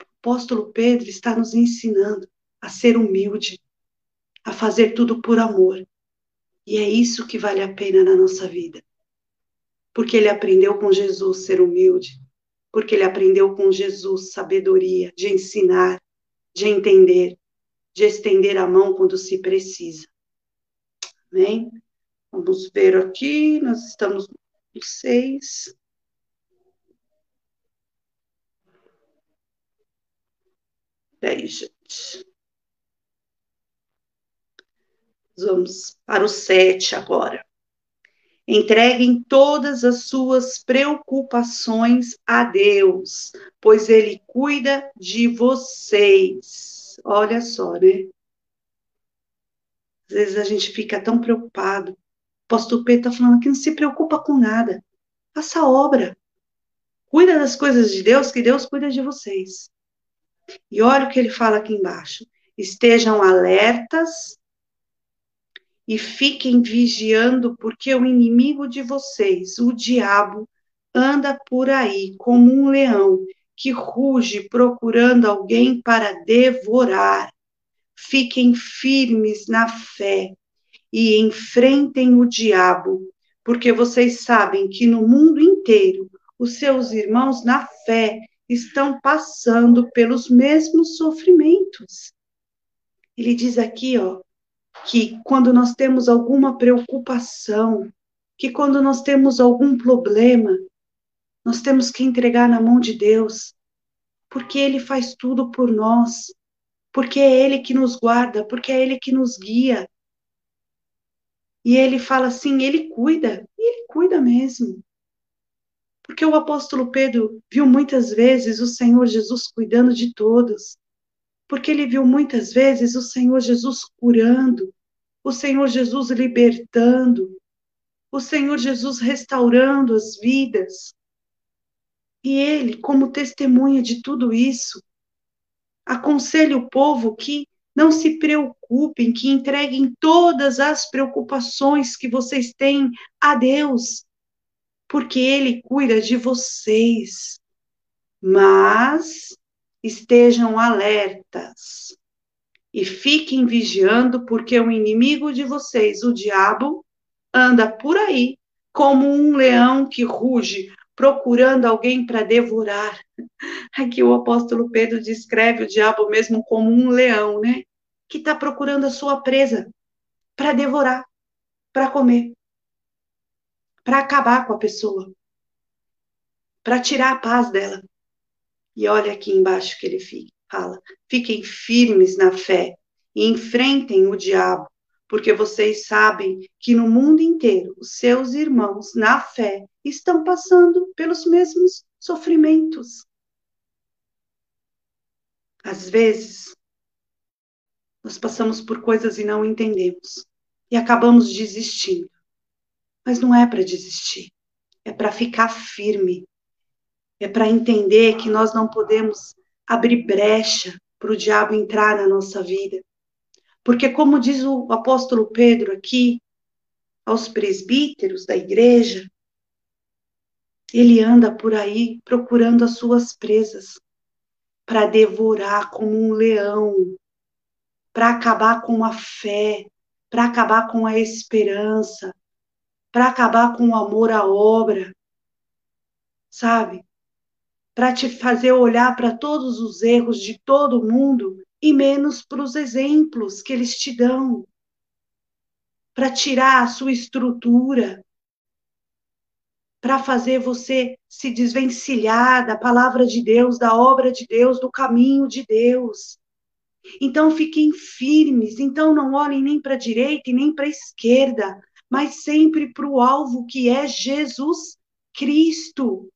O apóstolo Pedro está nos ensinando a ser humilde, a fazer tudo por amor. E é isso que vale a pena na nossa vida porque ele aprendeu com Jesus ser humilde, porque ele aprendeu com Jesus sabedoria de ensinar, de entender, de estender a mão quando se precisa. Amém? Vamos ver aqui, nós estamos no 6. Peraí, gente. Vamos para o 7 agora. Entreguem todas as suas preocupações a Deus, pois Ele cuida de vocês. Olha só, né? Às vezes a gente fica tão preocupado. Apóstolo Pedro está falando que não se preocupa com nada. Faça obra. Cuida das coisas de Deus, que Deus cuida de vocês. E olha o que ele fala aqui embaixo. Estejam alertas e fiquem vigiando, porque o inimigo de vocês, o diabo, anda por aí como um leão que ruge procurando alguém para devorar. Fiquem firmes na fé e enfrentem o diabo, porque vocês sabem que no mundo inteiro os seus irmãos na fé estão passando pelos mesmos sofrimentos. Ele diz aqui, ó, que quando nós temos alguma preocupação, que quando nós temos algum problema, nós temos que entregar na mão de Deus. porque ele faz tudo por nós, porque é ele que nos guarda, porque é ele que nos guia. E ele fala assim: ele cuida, e ele cuida mesmo. Porque o apóstolo Pedro viu muitas vezes o Senhor Jesus cuidando de todos. Porque ele viu muitas vezes o Senhor Jesus curando, o Senhor Jesus libertando, o Senhor Jesus restaurando as vidas. E ele, como testemunha de tudo isso, aconselha o povo que não se preocupem, que entreguem todas as preocupações que vocês têm a Deus, porque Ele cuida de vocês. Mas estejam alertas e fiquem vigiando, porque o inimigo de vocês, o diabo, anda por aí como um leão que ruge, procurando alguém para devorar. Aqui o apóstolo Pedro descreve o diabo mesmo como um leão, né? Que está procurando a sua presa para devorar, para comer, para acabar com a pessoa, para tirar a paz dela. E olha aqui embaixo que ele fala: fiquem firmes na fé e enfrentem o diabo, porque vocês sabem que no mundo inteiro os seus irmãos na fé estão passando pelos mesmos sofrimentos. Às vezes, nós passamos por coisas e não entendemos e acabamos desistindo. Mas não é para desistir, é para ficar firme, é para entender que nós não podemos abrir brecha para o diabo entrar na nossa vida. Porque, como diz o apóstolo Pedro aqui, aos presbíteros da igreja, ele anda por aí procurando as suas presas para devorar como um leão, para acabar com a fé, para acabar com a esperança, para acabar com o amor à obra, sabe? Para te fazer olhar para todos os erros de todo mundo e menos para os exemplos que eles te dão, para tirar a sua estrutura, para fazer você se desvencilhar da palavra de Deus, da obra de Deus, do caminho de Deus. Então fiquem firmes, então não olhem nem para a direita e nem para a esquerda, mas sempre para o alvo que é Jesus Cristo,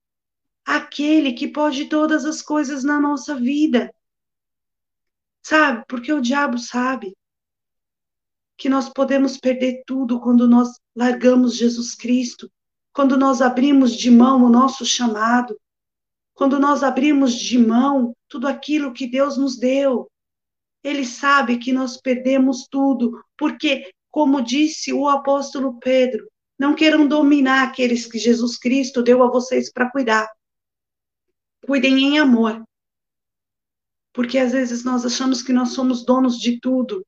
aquele que pode todas as coisas na nossa vida. Sabe? Porque o diabo sabe que nós podemos perder tudo quando nós largamos Jesus Cristo, quando nós abrimos de mão o nosso chamado, quando nós abrimos de mão tudo aquilo que Deus nos deu. Ele sabe que nós perdemos tudo, porque, como disse o apóstolo Pedro, não queiram dominar aqueles que Jesus Cristo deu a vocês para cuidar. Cuidem em amor, porque às vezes nós achamos que nós somos donos de tudo.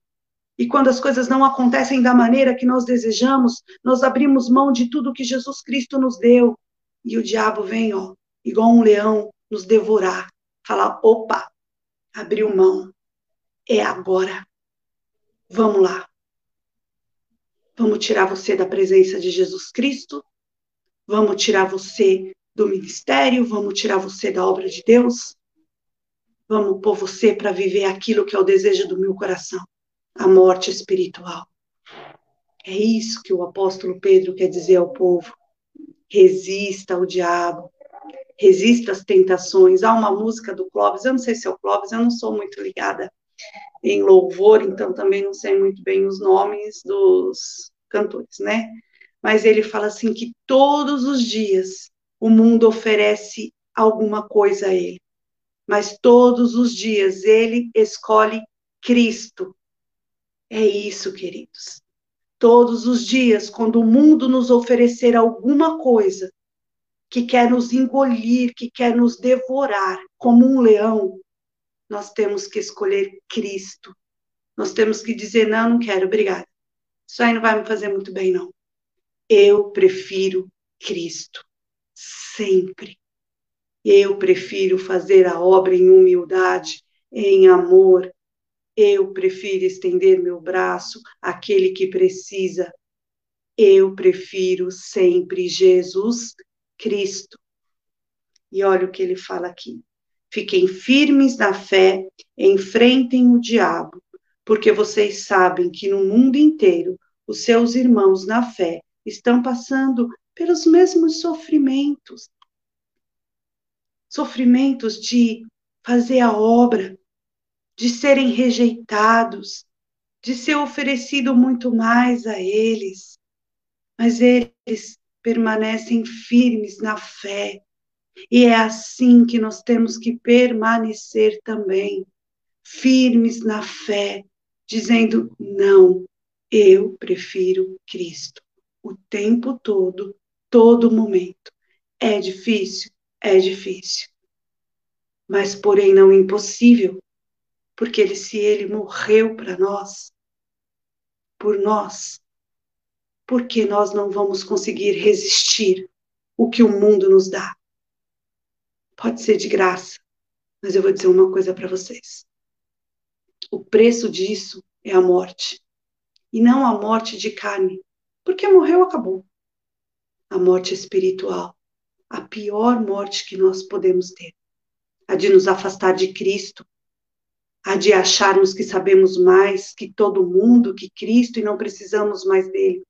E quando as coisas não acontecem da maneira que nós desejamos, nós abrimos mão de tudo que Jesus Cristo nos deu. E o diabo vem, ó, igual um leão, nos devorar. Falar: opa, abriu mão. É agora. Vamos lá. Vamos tirar você da presença de Jesus Cristo. Vamos tirar você do ministério. Vamos tirar você da obra de Deus. Vamos pôr você para viver aquilo que é o desejo do meu coração, a morte espiritual. É isso que o apóstolo Pedro quer dizer ao povo. Resista ao diabo, resista às tentações. Há uma música do Clóvis, eu não sei se é o Clóvis, eu não sou muito ligada em louvor, então também não sei muito bem os nomes dos cantores, né? Mas ele fala assim que todos os dias o mundo oferece alguma coisa a ele mas todos os dias ele escolhe Cristo. É isso, queridos. Todos os dias, quando o mundo nos oferecer alguma coisa que quer nos engolir, que quer nos devorar como um leão, nós temos que escolher Cristo. Nós temos que dizer: não, não quero, obrigada. Isso aí não vai me fazer muito bem, não. Eu prefiro Cristo. Sempre. Eu prefiro fazer a obra em humildade, em amor. Eu prefiro estender meu braço àquele que precisa. Eu prefiro sempre Jesus Cristo. E olha o que ele fala aqui. Fiquem firmes na fé, enfrentem o diabo, porque vocês sabem que no mundo inteiro os seus irmãos na fé estão passando pelos mesmos sofrimentos. Sofrimentos de fazer a obra, de serem rejeitados, de ser oferecido muito mais a eles, mas eles permanecem firmes na fé. E é assim que nós temos que permanecer também, firmes na fé, dizendo: não, eu prefiro Cristo o tempo todo, todo momento. É difícil? É difícil. Mas, porém, não impossível, porque ele, se ele morreu para nós, por nós, por que nós não vamos conseguir resistir o que o mundo nos dá? Pode ser de graça, mas eu vou dizer uma coisa para vocês. O preço disso é a morte. E não a morte de carne, porque morreu, acabou. A morte espiritual, a pior morte que nós podemos ter. A de nos afastar de Cristo, a de acharmos que sabemos mais que todo mundo, que Cristo e não precisamos mais dele.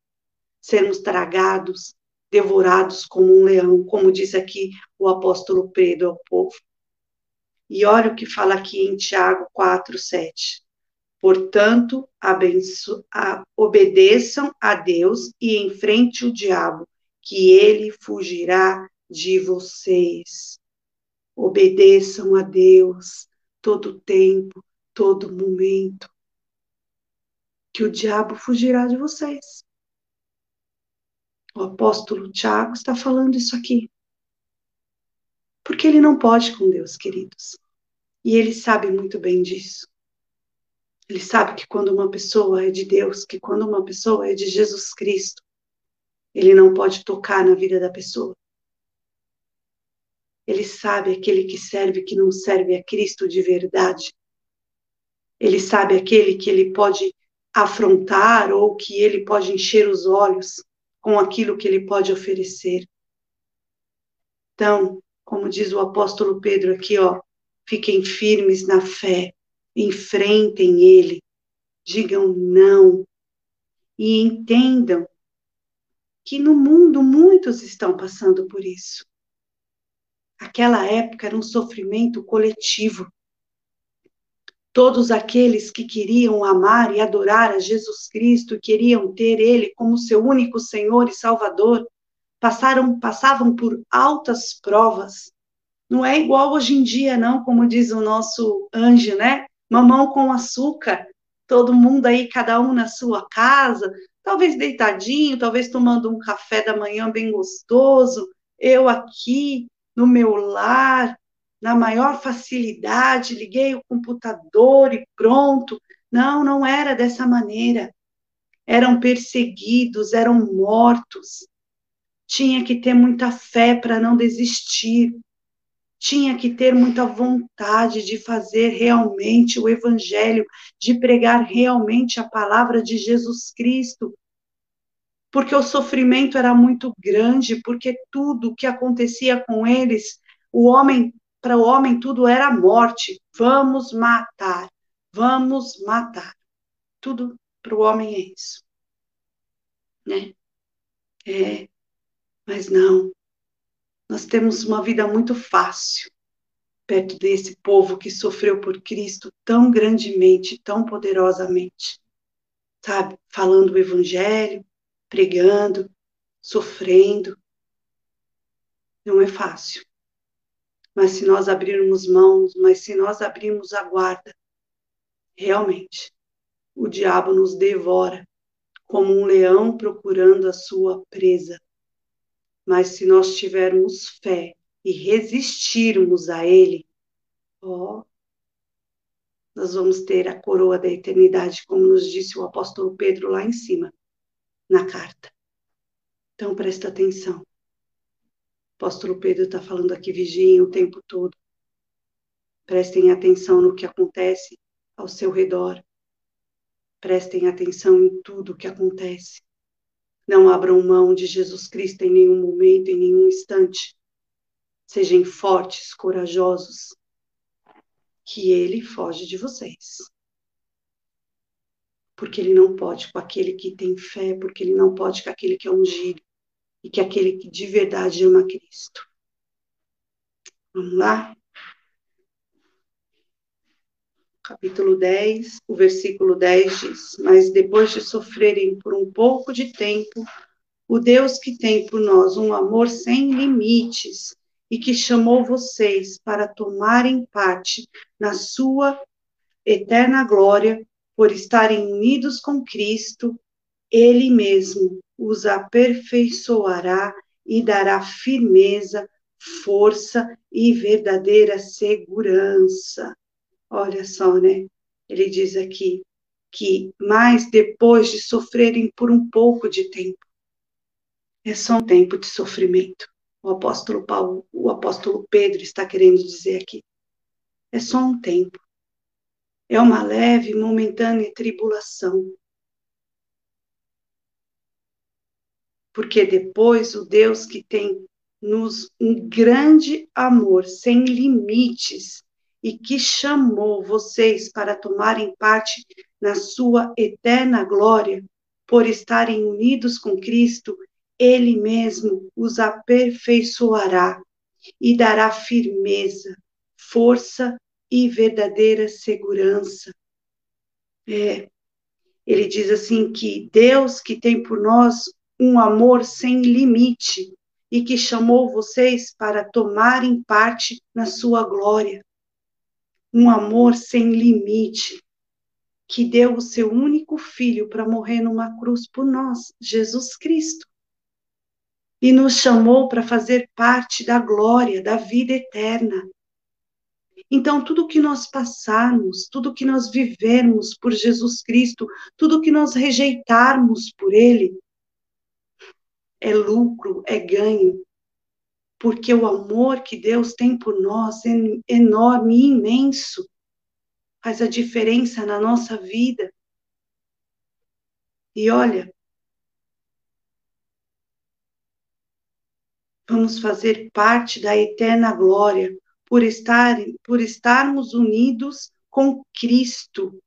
Sermos tragados, devorados como um leão, como diz aqui o apóstolo Pedro ao povo. E olha o que fala aqui em Tiago 4, 7. Portanto, abenço, a, obedeçam a Deus e enfrente o diabo, que ele fugirá de vocês. Obedeçam a Deus todo tempo, todo momento, que o diabo fugirá de vocês. O apóstolo Tiago está falando isso aqui. Porque ele não pode com Deus, queridos. E ele sabe muito bem disso. Ele sabe que quando uma pessoa é de Deus, que quando uma pessoa é de Jesus Cristo, ele não pode tocar na vida da pessoa. Ele sabe aquele que serve que não serve a Cristo de verdade. Ele sabe aquele que ele pode afrontar ou que ele pode encher os olhos com aquilo que ele pode oferecer. Então, como diz o apóstolo Pedro aqui, ó, fiquem firmes na fé, enfrentem ele, digam não e entendam que no mundo muitos estão passando por isso. Aquela época era um sofrimento coletivo. Todos aqueles que queriam amar e adorar a Jesus Cristo, queriam ter ele como seu único Senhor e Salvador, passaram passavam por altas provas. Não é igual hoje em dia, não, como diz o nosso anjo, né? mamão com açúcar, todo mundo aí, cada um na sua casa, talvez deitadinho, talvez tomando um café da manhã bem gostoso, eu aqui no meu lar, na maior facilidade, liguei o computador e pronto. Não, não era dessa maneira. Eram perseguidos, eram mortos. Tinha que ter muita fé para não desistir tinha que ter muita vontade de fazer realmente o evangelho, de pregar realmente a palavra de Jesus Cristo. Porque o sofrimento era muito grande, porque tudo que acontecia com eles, o homem, para o homem tudo era morte. Vamos matar, vamos matar. Tudo para o homem é isso. Né? É, mas não, nós temos uma vida muito fácil perto desse povo que sofreu por Cristo tão grandemente, tão poderosamente. Sabe? Falando o evangelho, pregando, sofrendo. Não é fácil. Mas se nós abrirmos mãos, mas se nós abrirmos a guarda, realmente, o diabo nos devora como um leão procurando a sua presa. Mas se nós tivermos fé e resistirmos a Ele, ó, nós vamos ter a coroa da eternidade, como nos disse o apóstolo Pedro lá em cima, na carta. Então, presta atenção. O apóstolo Pedro está falando aqui, vigiem o tempo todo. Prestem atenção no que acontece ao seu redor. Prestem atenção em tudo o que acontece. Não abram mão de Jesus Cristo em nenhum momento, em nenhum instante. Sejam fortes, corajosos. que ele foge de vocês. Porque ele não pode com aquele que tem fé, porque ele não pode com aquele que é ungido e que é aquele que de verdade ama Cristo. Vamos lá? Capítulo 10, o versículo 10 diz: Mas depois de sofrerem por um pouco de tempo, o Deus que tem por nós um amor sem limites e que chamou vocês para tomarem parte na sua eterna glória, por estarem unidos com Cristo, Ele mesmo os aperfeiçoará e dará firmeza, força e verdadeira segurança. Olha só, né? Ele diz aqui que, mais depois de sofrerem por um pouco de tempo, é só um tempo de sofrimento. O apóstolo Paulo, o apóstolo Pedro está querendo dizer aqui. É só um tempo. É uma leve, momentânea tribulação. Porque depois o Deus que tem nos um grande amor sem limites e que chamou vocês para tomarem parte na sua eterna glória, por estarem unidos com Cristo, ele mesmo os aperfeiçoará e dará firmeza, força e verdadeira segurança. É, ele diz assim que Deus que tem por nós um amor sem limite e que chamou vocês para tomarem parte na sua glória. Um amor sem limite que deu o seu único filho para morrer numa cruz por nós, Jesus Cristo e nos chamou para fazer parte da glória, da vida eterna. Então, tudo que nós passarmos, tudo que nós vivermos por Jesus Cristo, tudo que nós rejeitarmos por Ele, é lucro, é ganho. Porque o amor que Deus tem por nós é enorme imenso. Faz a diferença na nossa vida. E olha, vamos fazer parte da eterna glória por estar por estarmos unidos com Cristo,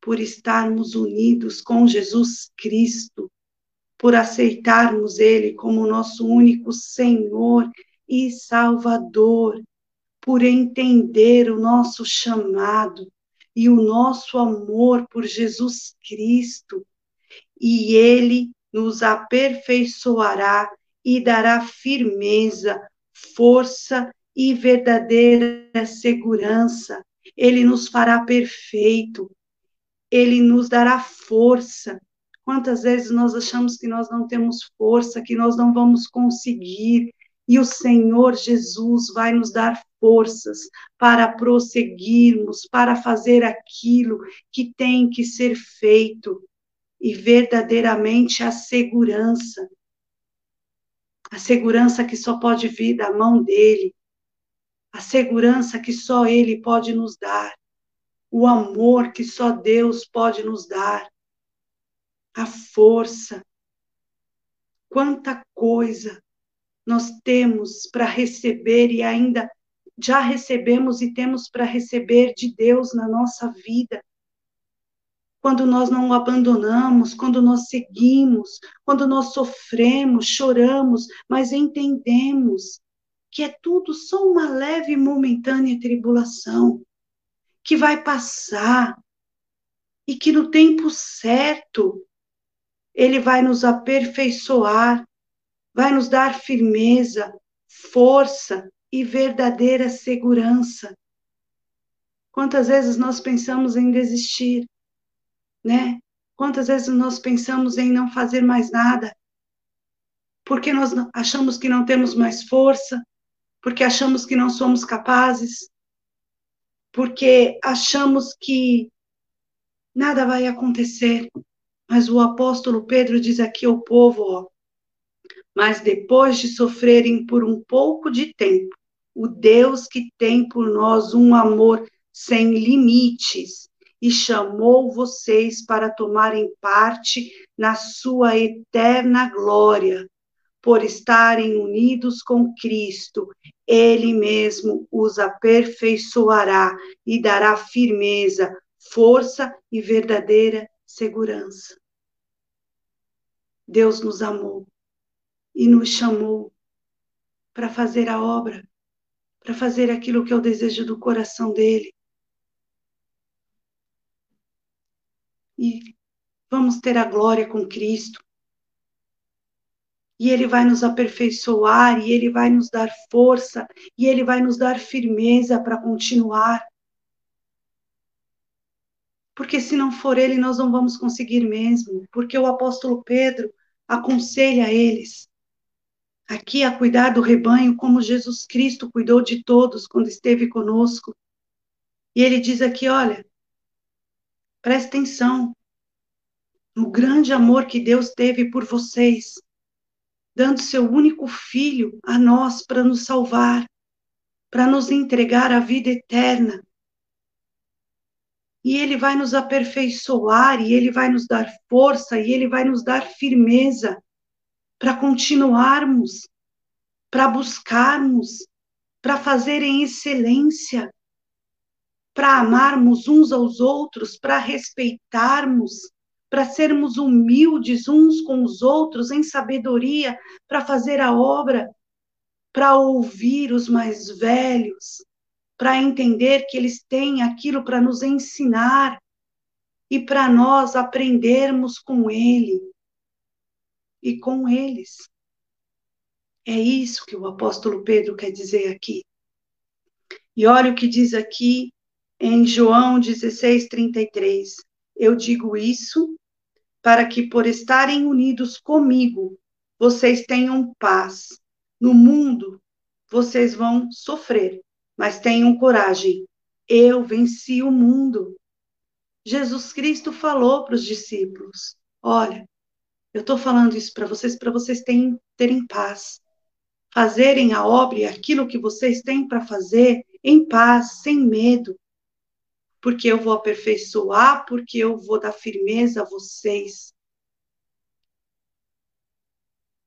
por estarmos unidos com Jesus Cristo, por aceitarmos ele como nosso único Senhor e Salvador, por entender o nosso chamado e o nosso amor por Jesus Cristo, e ele nos aperfeiçoará e dará firmeza, força e verdadeira segurança. Ele nos fará perfeito, ele nos dará força. Quantas vezes nós achamos que nós não temos força, que nós não vamos conseguir, e o Senhor Jesus vai nos dar forças para prosseguirmos, para fazer aquilo que tem que ser feito, e verdadeiramente a segurança a segurança que só pode vir da mão dele, a segurança que só ele pode nos dar, o amor que só Deus pode nos dar, a força. Quanta coisa nós temos para receber e ainda já recebemos e temos para receber de Deus na nossa vida quando nós não o abandonamos, quando nós seguimos, quando nós sofremos, choramos, mas entendemos que é tudo só uma leve e momentânea tribulação, que vai passar e que no tempo certo ele vai nos aperfeiçoar, vai nos dar firmeza, força e verdadeira segurança. Quantas vezes nós pensamos em desistir? né? Quantas vezes nós pensamos em não fazer mais nada? Porque nós achamos que não temos mais força, porque achamos que não somos capazes, porque achamos que nada vai acontecer. Mas o apóstolo Pedro diz aqui ao povo, ó, mas depois de sofrerem por um pouco de tempo, o Deus que tem por nós um amor sem limites, e chamou vocês para tomarem parte na sua eterna glória, por estarem unidos com Cristo, Ele mesmo os aperfeiçoará e dará firmeza, força e verdadeira segurança. Deus nos amou e nos chamou para fazer a obra, para fazer aquilo que é o desejo do coração dele. E vamos ter a glória com Cristo. E Ele vai nos aperfeiçoar, e Ele vai nos dar força, e Ele vai nos dar firmeza para continuar. Porque se não for Ele, nós não vamos conseguir mesmo. Porque o apóstolo Pedro aconselha eles aqui a cuidar do rebanho como Jesus Cristo cuidou de todos quando esteve conosco. E ele diz aqui: olha, presta atenção no grande amor que Deus teve por vocês, dando seu único filho a nós para nos salvar, para nos entregar a vida eterna. E ele vai nos aperfeiçoar, e ele vai nos dar força, e ele vai nos dar firmeza para continuarmos, para buscarmos, para fazer em excelência, para amarmos uns aos outros, para respeitarmos, para sermos humildes uns com os outros em sabedoria, para fazer a obra, para ouvir os mais velhos, para entender que eles têm aquilo para nos ensinar e para nós aprendermos com ele e com eles. É isso que o apóstolo Pedro quer dizer aqui. E olha o que diz aqui em João 16, 33. Eu digo isso para que, por estarem unidos comigo, vocês tenham paz. No mundo, vocês vão sofrer, mas tenham coragem. Eu venci o mundo. Jesus Cristo falou para os discípulos: Olha, eu estou falando isso para vocês, para vocês terem, terem paz. Fazerem a obra e aquilo que vocês têm para fazer em paz, sem medo porque eu vou aperfeiçoar, porque eu vou dar firmeza a vocês.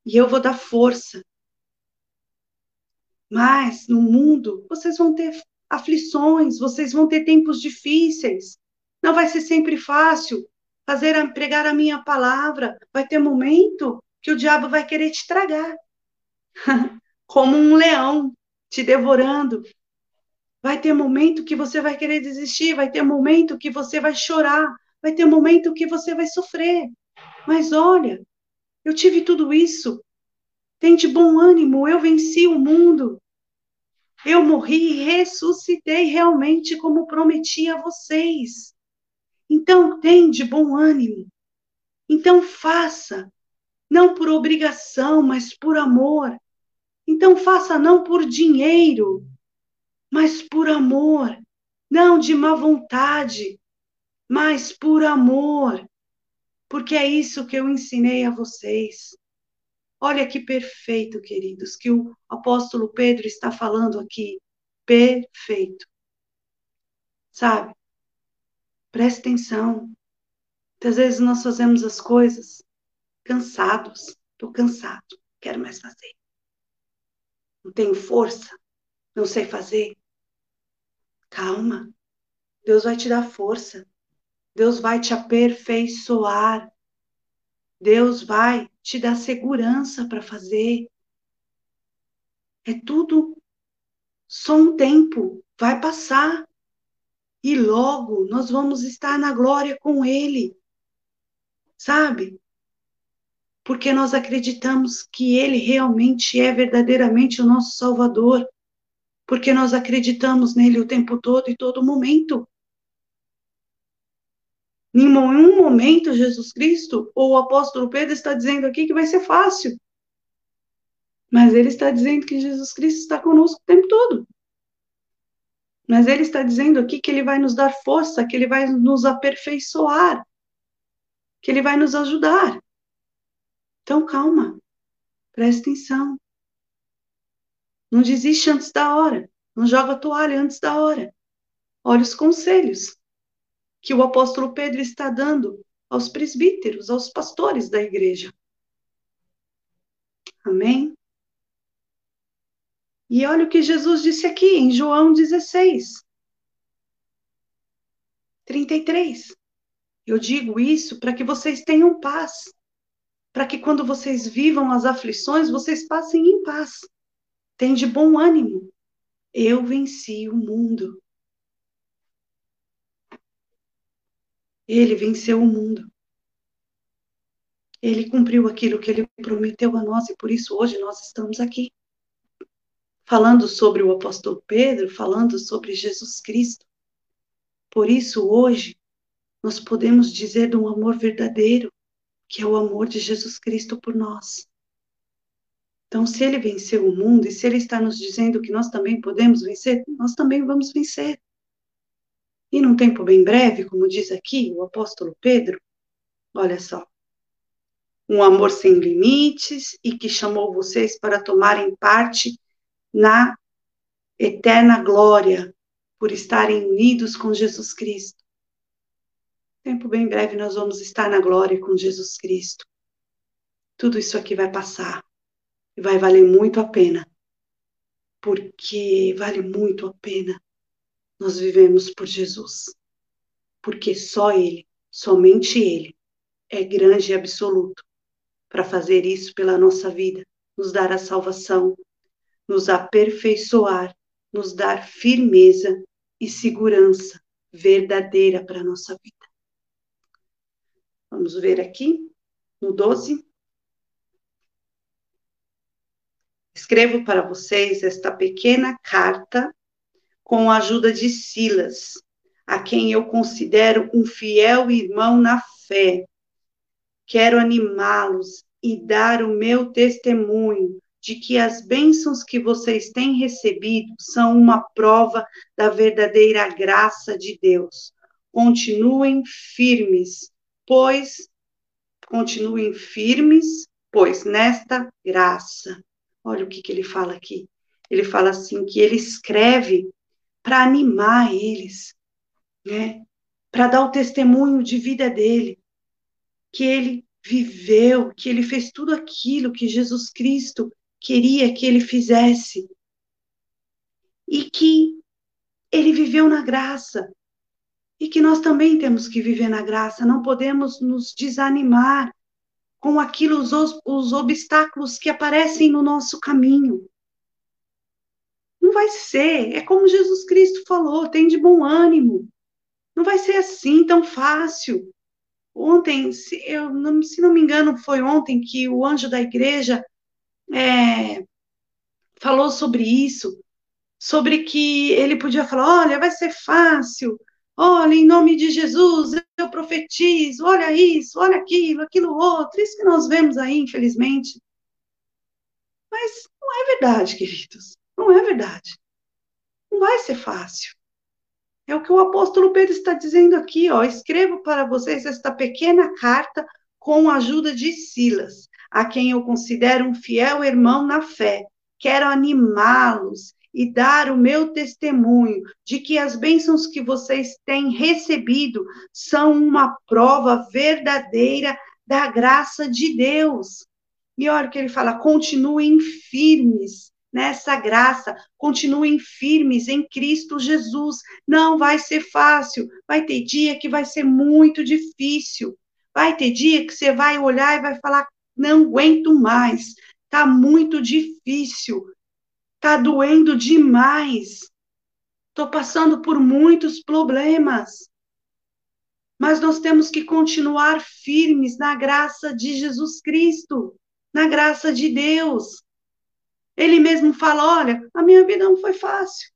E eu vou dar força. Mas no mundo, vocês vão ter aflições, vocês vão ter tempos difíceis. Não vai ser sempre fácil fazer pregar a minha palavra. Vai ter momento que o diabo vai querer te tragar. Como um leão te devorando. Vai ter momento que você vai querer desistir, vai ter momento que você vai chorar, vai ter momento que você vai sofrer. Mas olha, eu tive tudo isso. Tem de bom ânimo, eu venci o mundo. Eu morri e ressuscitei realmente como prometi a vocês. Então, tem de bom ânimo. Então, faça, não por obrigação, mas por amor. Então, faça não por dinheiro, mas por amor, não de má vontade, mas por amor, porque é isso que eu ensinei a vocês. Olha que perfeito, queridos, que o apóstolo Pedro está falando aqui. Perfeito. Sabe? Preste atenção. Muitas vezes nós fazemos as coisas cansados. Estou cansado, quero mais fazer. Não tenho força, não sei fazer. Calma. Deus vai te dar força. Deus vai te aperfeiçoar. Deus vai te dar segurança para fazer. É tudo só um tempo, vai passar. E logo nós vamos estar na glória com Ele. Sabe? Porque nós acreditamos que Ele realmente é verdadeiramente o nosso Salvador porque nós acreditamos nele o tempo todo e todo momento. Em nenhum momento, Jesus Cristo ou o apóstolo Pedro está dizendo aqui que vai ser fácil. Mas ele está dizendo que Jesus Cristo está conosco o tempo todo. Mas ele está dizendo aqui que ele vai nos dar força, que ele vai nos aperfeiçoar, que ele vai nos ajudar. Então, calma, presta atenção. Não desiste antes da hora. Não joga a toalha antes da hora. Olha os conselhos que o apóstolo Pedro está dando aos presbíteros, aos pastores da igreja. Amém? E olha o que Jesus disse aqui em João 16, 33. Eu digo isso para que vocês tenham paz, para que quando vocês vivam as aflições, vocês passem em paz. Tem de bom ânimo. Eu venci o mundo. Ele venceu o mundo. Ele cumpriu aquilo que ele prometeu a nós e por isso hoje nós estamos aqui. Falando sobre o apóstolo Pedro, falando sobre Jesus Cristo. Por isso hoje nós podemos dizer de um amor verdadeiro, que é o amor de Jesus Cristo por nós. Então, se ele venceu o mundo e se ele está nos dizendo que nós também podemos vencer, nós também vamos vencer. E num tempo bem breve, como diz aqui o apóstolo Pedro, olha só. Um amor sem limites e que chamou vocês para tomarem parte na eterna glória, por estarem unidos com Jesus Cristo. Tempo bem breve nós vamos estar na glória com Jesus Cristo. Tudo isso aqui vai passar e vai valer muito a pena. Porque vale muito a pena nós vivemos por Jesus. Porque só Ele, somente Ele, é grande e absoluto para fazer isso pela nossa vida, nos dar a salvação, nos aperfeiçoar, nos dar firmeza e segurança verdadeira para a nossa vida. Vamos ver aqui no 12. Escrevo para vocês esta pequena carta com a ajuda de Silas, a quem eu considero um fiel irmão na fé. Quero animá-los e dar o meu testemunho de que as bênçãos que vocês têm recebido são uma prova da verdadeira graça de Deus. Continuem firmes, pois continuem firmes, pois nesta graça. Olha o que, que ele fala aqui. Ele fala assim que ele escreve para animar eles, né? Para dar o testemunho de vida dele, que ele viveu, que ele fez tudo aquilo que Jesus Cristo queria que ele fizesse. E que ele viveu na graça. E que nós também temos que viver na graça, não podemos nos desanimar com aquilo, os, os obstáculos que aparecem no nosso caminho. Não vai ser. É como Jesus Cristo falou: tem de bom ânimo. Não vai ser assim tão fácil. Ontem, se, eu não, se não me engano, foi ontem que o anjo da igreja é, falou sobre isso, sobre que ele podia falar: olha, vai ser fácil, olha, em nome de Jesus, eu profetizo, olha isso, olha aquilo, aquilo outro, isso que nós vemos aí, infelizmente. Mas não é verdade, queridos. Não é verdade. Não vai ser fácil. É o que o apóstolo Pedro está dizendo aqui, ó. Escrevo para vocês esta pequena carta com a ajuda de Silas, a quem eu considero um fiel irmão na fé. Quero animá-los e dar o meu testemunho de que as bênçãos que vocês têm recebido são uma prova verdadeira da graça de Deus. E olha o que ele fala: continuem firmes nessa graça, continuem firmes em Cristo Jesus. Não vai ser fácil, vai ter dia que vai ser muito difícil. Vai ter dia que você vai olhar e vai falar: não aguento mais, tá muito difícil, tá doendo demais, tô passando por muitos problemas. Mas nós temos que continuar firmes na graça de Jesus Cristo, na graça de Deus. Ele mesmo fala: olha, a minha vida não foi fácil.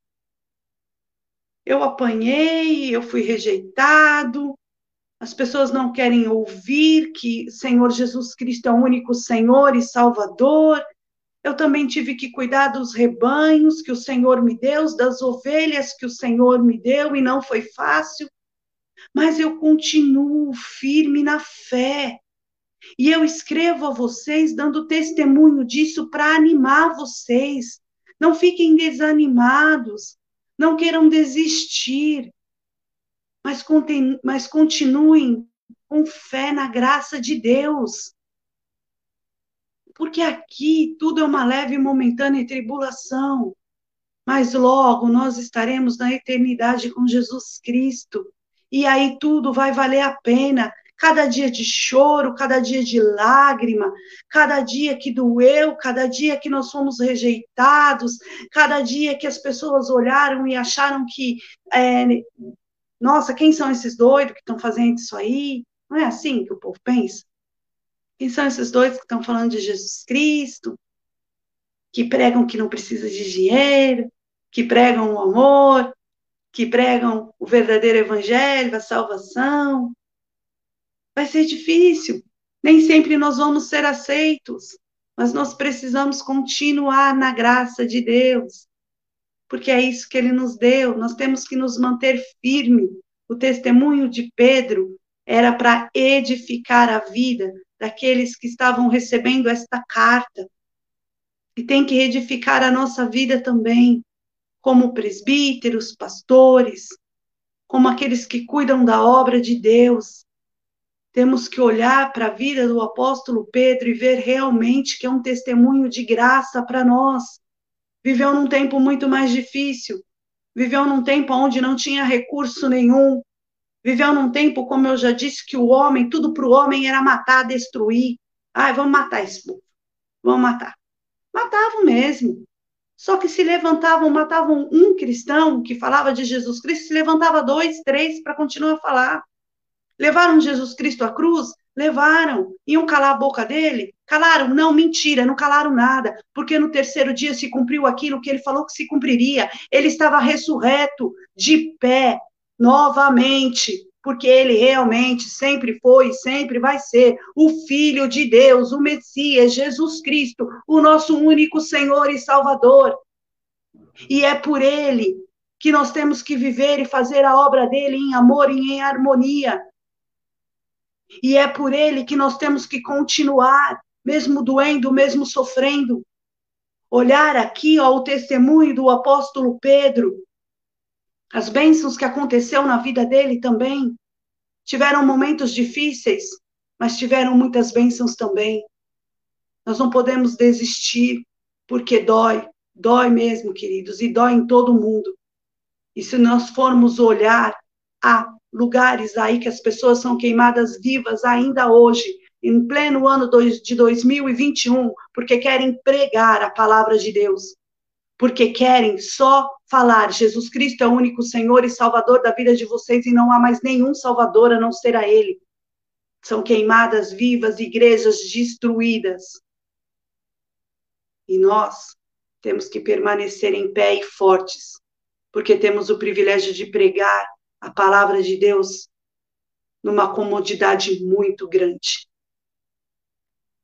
Eu apanhei, eu fui rejeitado, as pessoas não querem ouvir que Senhor Jesus Cristo é o único Senhor e Salvador. Eu também tive que cuidar dos rebanhos que o Senhor me deu, das ovelhas que o Senhor me deu, e não foi fácil. Mas eu continuo firme na fé. E eu escrevo a vocês dando testemunho disso para animar vocês. Não fiquem desanimados, não queiram desistir, mas, mas continuem com fé na graça de Deus. Porque aqui tudo é uma leve e momentânea tribulação, mas logo nós estaremos na eternidade com Jesus Cristo, e aí tudo vai valer a pena. Cada dia de choro, cada dia de lágrima, cada dia que doeu, cada dia que nós fomos rejeitados, cada dia que as pessoas olharam e acharam que, é, nossa, quem são esses doidos que estão fazendo isso aí? Não é assim que o povo pensa? Quem são esses dois que estão falando de Jesus Cristo? Que pregam que não precisa de dinheiro, que pregam o amor, que pregam o verdadeiro evangelho, a salvação. Vai ser difícil. Nem sempre nós vamos ser aceitos, mas nós precisamos continuar na graça de Deus, porque é isso que ele nos deu. Nós temos que nos manter firme. O testemunho de Pedro era para edificar a vida daqueles que estavam recebendo esta carta. E tem que edificar a nossa vida também, como presbíteros, pastores, como aqueles que cuidam da obra de Deus. Temos que olhar para a vida do apóstolo Pedro e ver realmente que é um testemunho de graça para nós. Viveu num tempo muito mais difícil, viveu num tempo onde não tinha recurso nenhum, Viveu num tempo, como eu já disse, que o homem, tudo para o homem era matar, destruir. Ai, vamos matar esse povo. Vamos matar. Matavam mesmo. Só que se levantavam, matavam um cristão que falava de Jesus Cristo, se levantava dois, três para continuar a falar. Levaram Jesus Cristo à cruz? Levaram. Iam calar a boca dele? Calaram? Não, mentira, não calaram nada, porque no terceiro dia se cumpriu aquilo que ele falou que se cumpriria. Ele estava ressurreto, de pé, novamente, porque ele realmente sempre foi e sempre vai ser o Filho de Deus, o Messias, Jesus Cristo, o nosso único Senhor e Salvador. E é por ele que nós temos que viver e fazer a obra dele em amor e em harmonia. E é por ele que nós temos que continuar, mesmo doendo, mesmo sofrendo. Olhar aqui ó, o testemunho do apóstolo Pedro, as bênçãos que aconteceu na vida dele também. Tiveram momentos difíceis, mas tiveram muitas bênçãos também. Nós não podemos desistir, porque dói, dói mesmo, queridos, e dói em todo mundo. E se nós formos olhar, há lugares aí que as pessoas são queimadas vivas ainda hoje, em pleno ano de 2021, porque querem pregar a palavra de Deus porque querem só falar Jesus Cristo é o único Senhor e Salvador da vida de vocês e não há mais nenhum Salvador a não ser a Ele. São queimadas vivas, igrejas destruídas. E nós temos que permanecer em pé e fortes, porque temos o privilégio de pregar a palavra de Deus numa comodidade muito grande.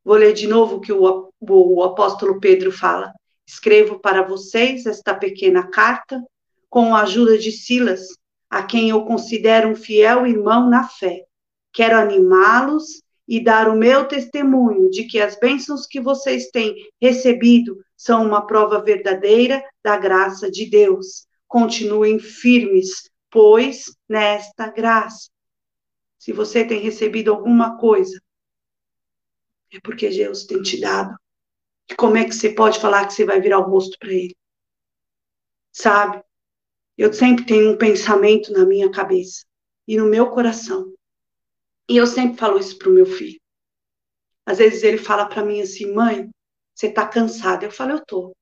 Vou ler de novo o que o, o apóstolo Pedro fala. Escrevo para vocês esta pequena carta com a ajuda de Silas, a quem eu considero um fiel irmão na fé. Quero animá-los e dar o meu testemunho de que as bênçãos que vocês têm recebido são uma prova verdadeira da graça de Deus. Continuem firmes, pois nesta graça. Se você tem recebido alguma coisa, é porque Deus tem te dado como é que você pode falar que você vai virar o rosto para ele? Sabe? Eu sempre tenho um pensamento na minha cabeça e no meu coração. E eu sempre falo isso pro meu filho. Às vezes ele fala para mim assim, mãe, você tá cansada? Eu falo, eu tô.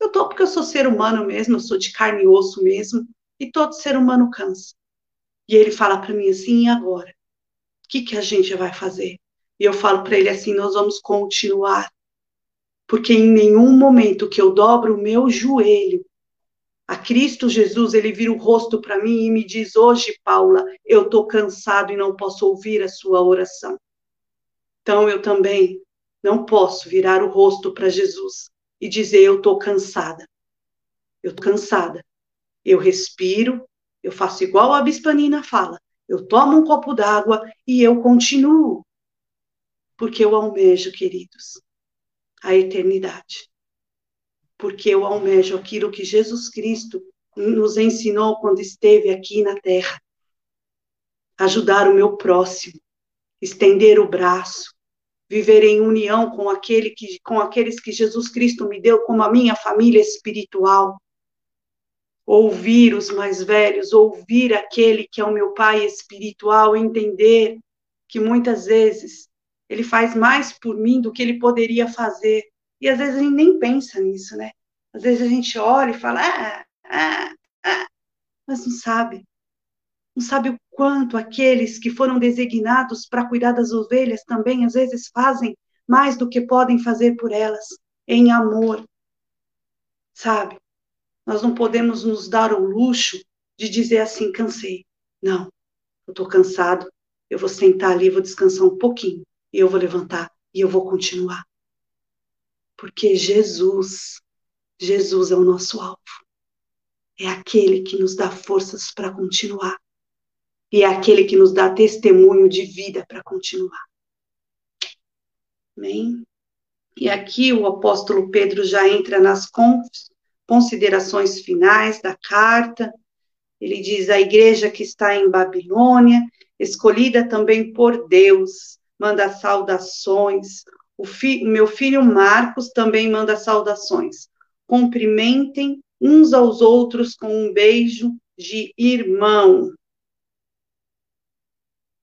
Eu tô porque eu sou ser humano mesmo, eu sou de carne e osso mesmo, e todo ser humano cansa. E ele fala para mim assim, e agora? O que, que a gente vai fazer? E eu falo para ele assim, nós vamos continuar porque em nenhum momento que eu dobro o meu joelho a Cristo Jesus, ele vira o rosto para mim e me diz: Hoje, Paula, eu estou cansado e não posso ouvir a sua oração. Então, eu também não posso virar o rosto para Jesus e dizer: Eu estou cansada. Eu estou cansada. Eu respiro, eu faço igual a Bispanina fala: eu tomo um copo d'água e eu continuo. Porque eu almejo, queridos, a eternidade. Porque eu almejo aquilo que Jesus Cristo nos ensinou quando esteve aqui na terra. Ajudar o meu próximo, estender o braço, viver em união com aquele que com aqueles que Jesus Cristo me deu como a minha família espiritual. Ouvir os mais velhos, ouvir aquele que é o meu pai espiritual, entender que muitas vezes ele faz mais por mim do que ele poderia fazer. E às vezes a gente nem pensa nisso, né? Às vezes a gente olha e fala, ah, ah, ah, mas não sabe. Não sabe o quanto aqueles que foram designados para cuidar das ovelhas também às vezes fazem mais do que podem fazer por elas, em amor. Sabe? Nós não podemos nos dar o luxo de dizer assim, cansei. Não, eu estou cansado, eu vou sentar ali, vou descansar um pouquinho, e eu vou levantar e eu vou continuar. Porque Jesus, Jesus é o nosso alvo. É aquele que nos dá forças para continuar. E é aquele que nos dá testemunho de vida para continuar. Amém? E aqui o apóstolo Pedro já entra nas considerações finais da carta. Ele diz: a igreja que está em Babilônia, escolhida também por Deus, manda saudações. O, fi, meu filho Marcos também manda saudações. Cumprimentem uns aos outros com um beijo de irmão.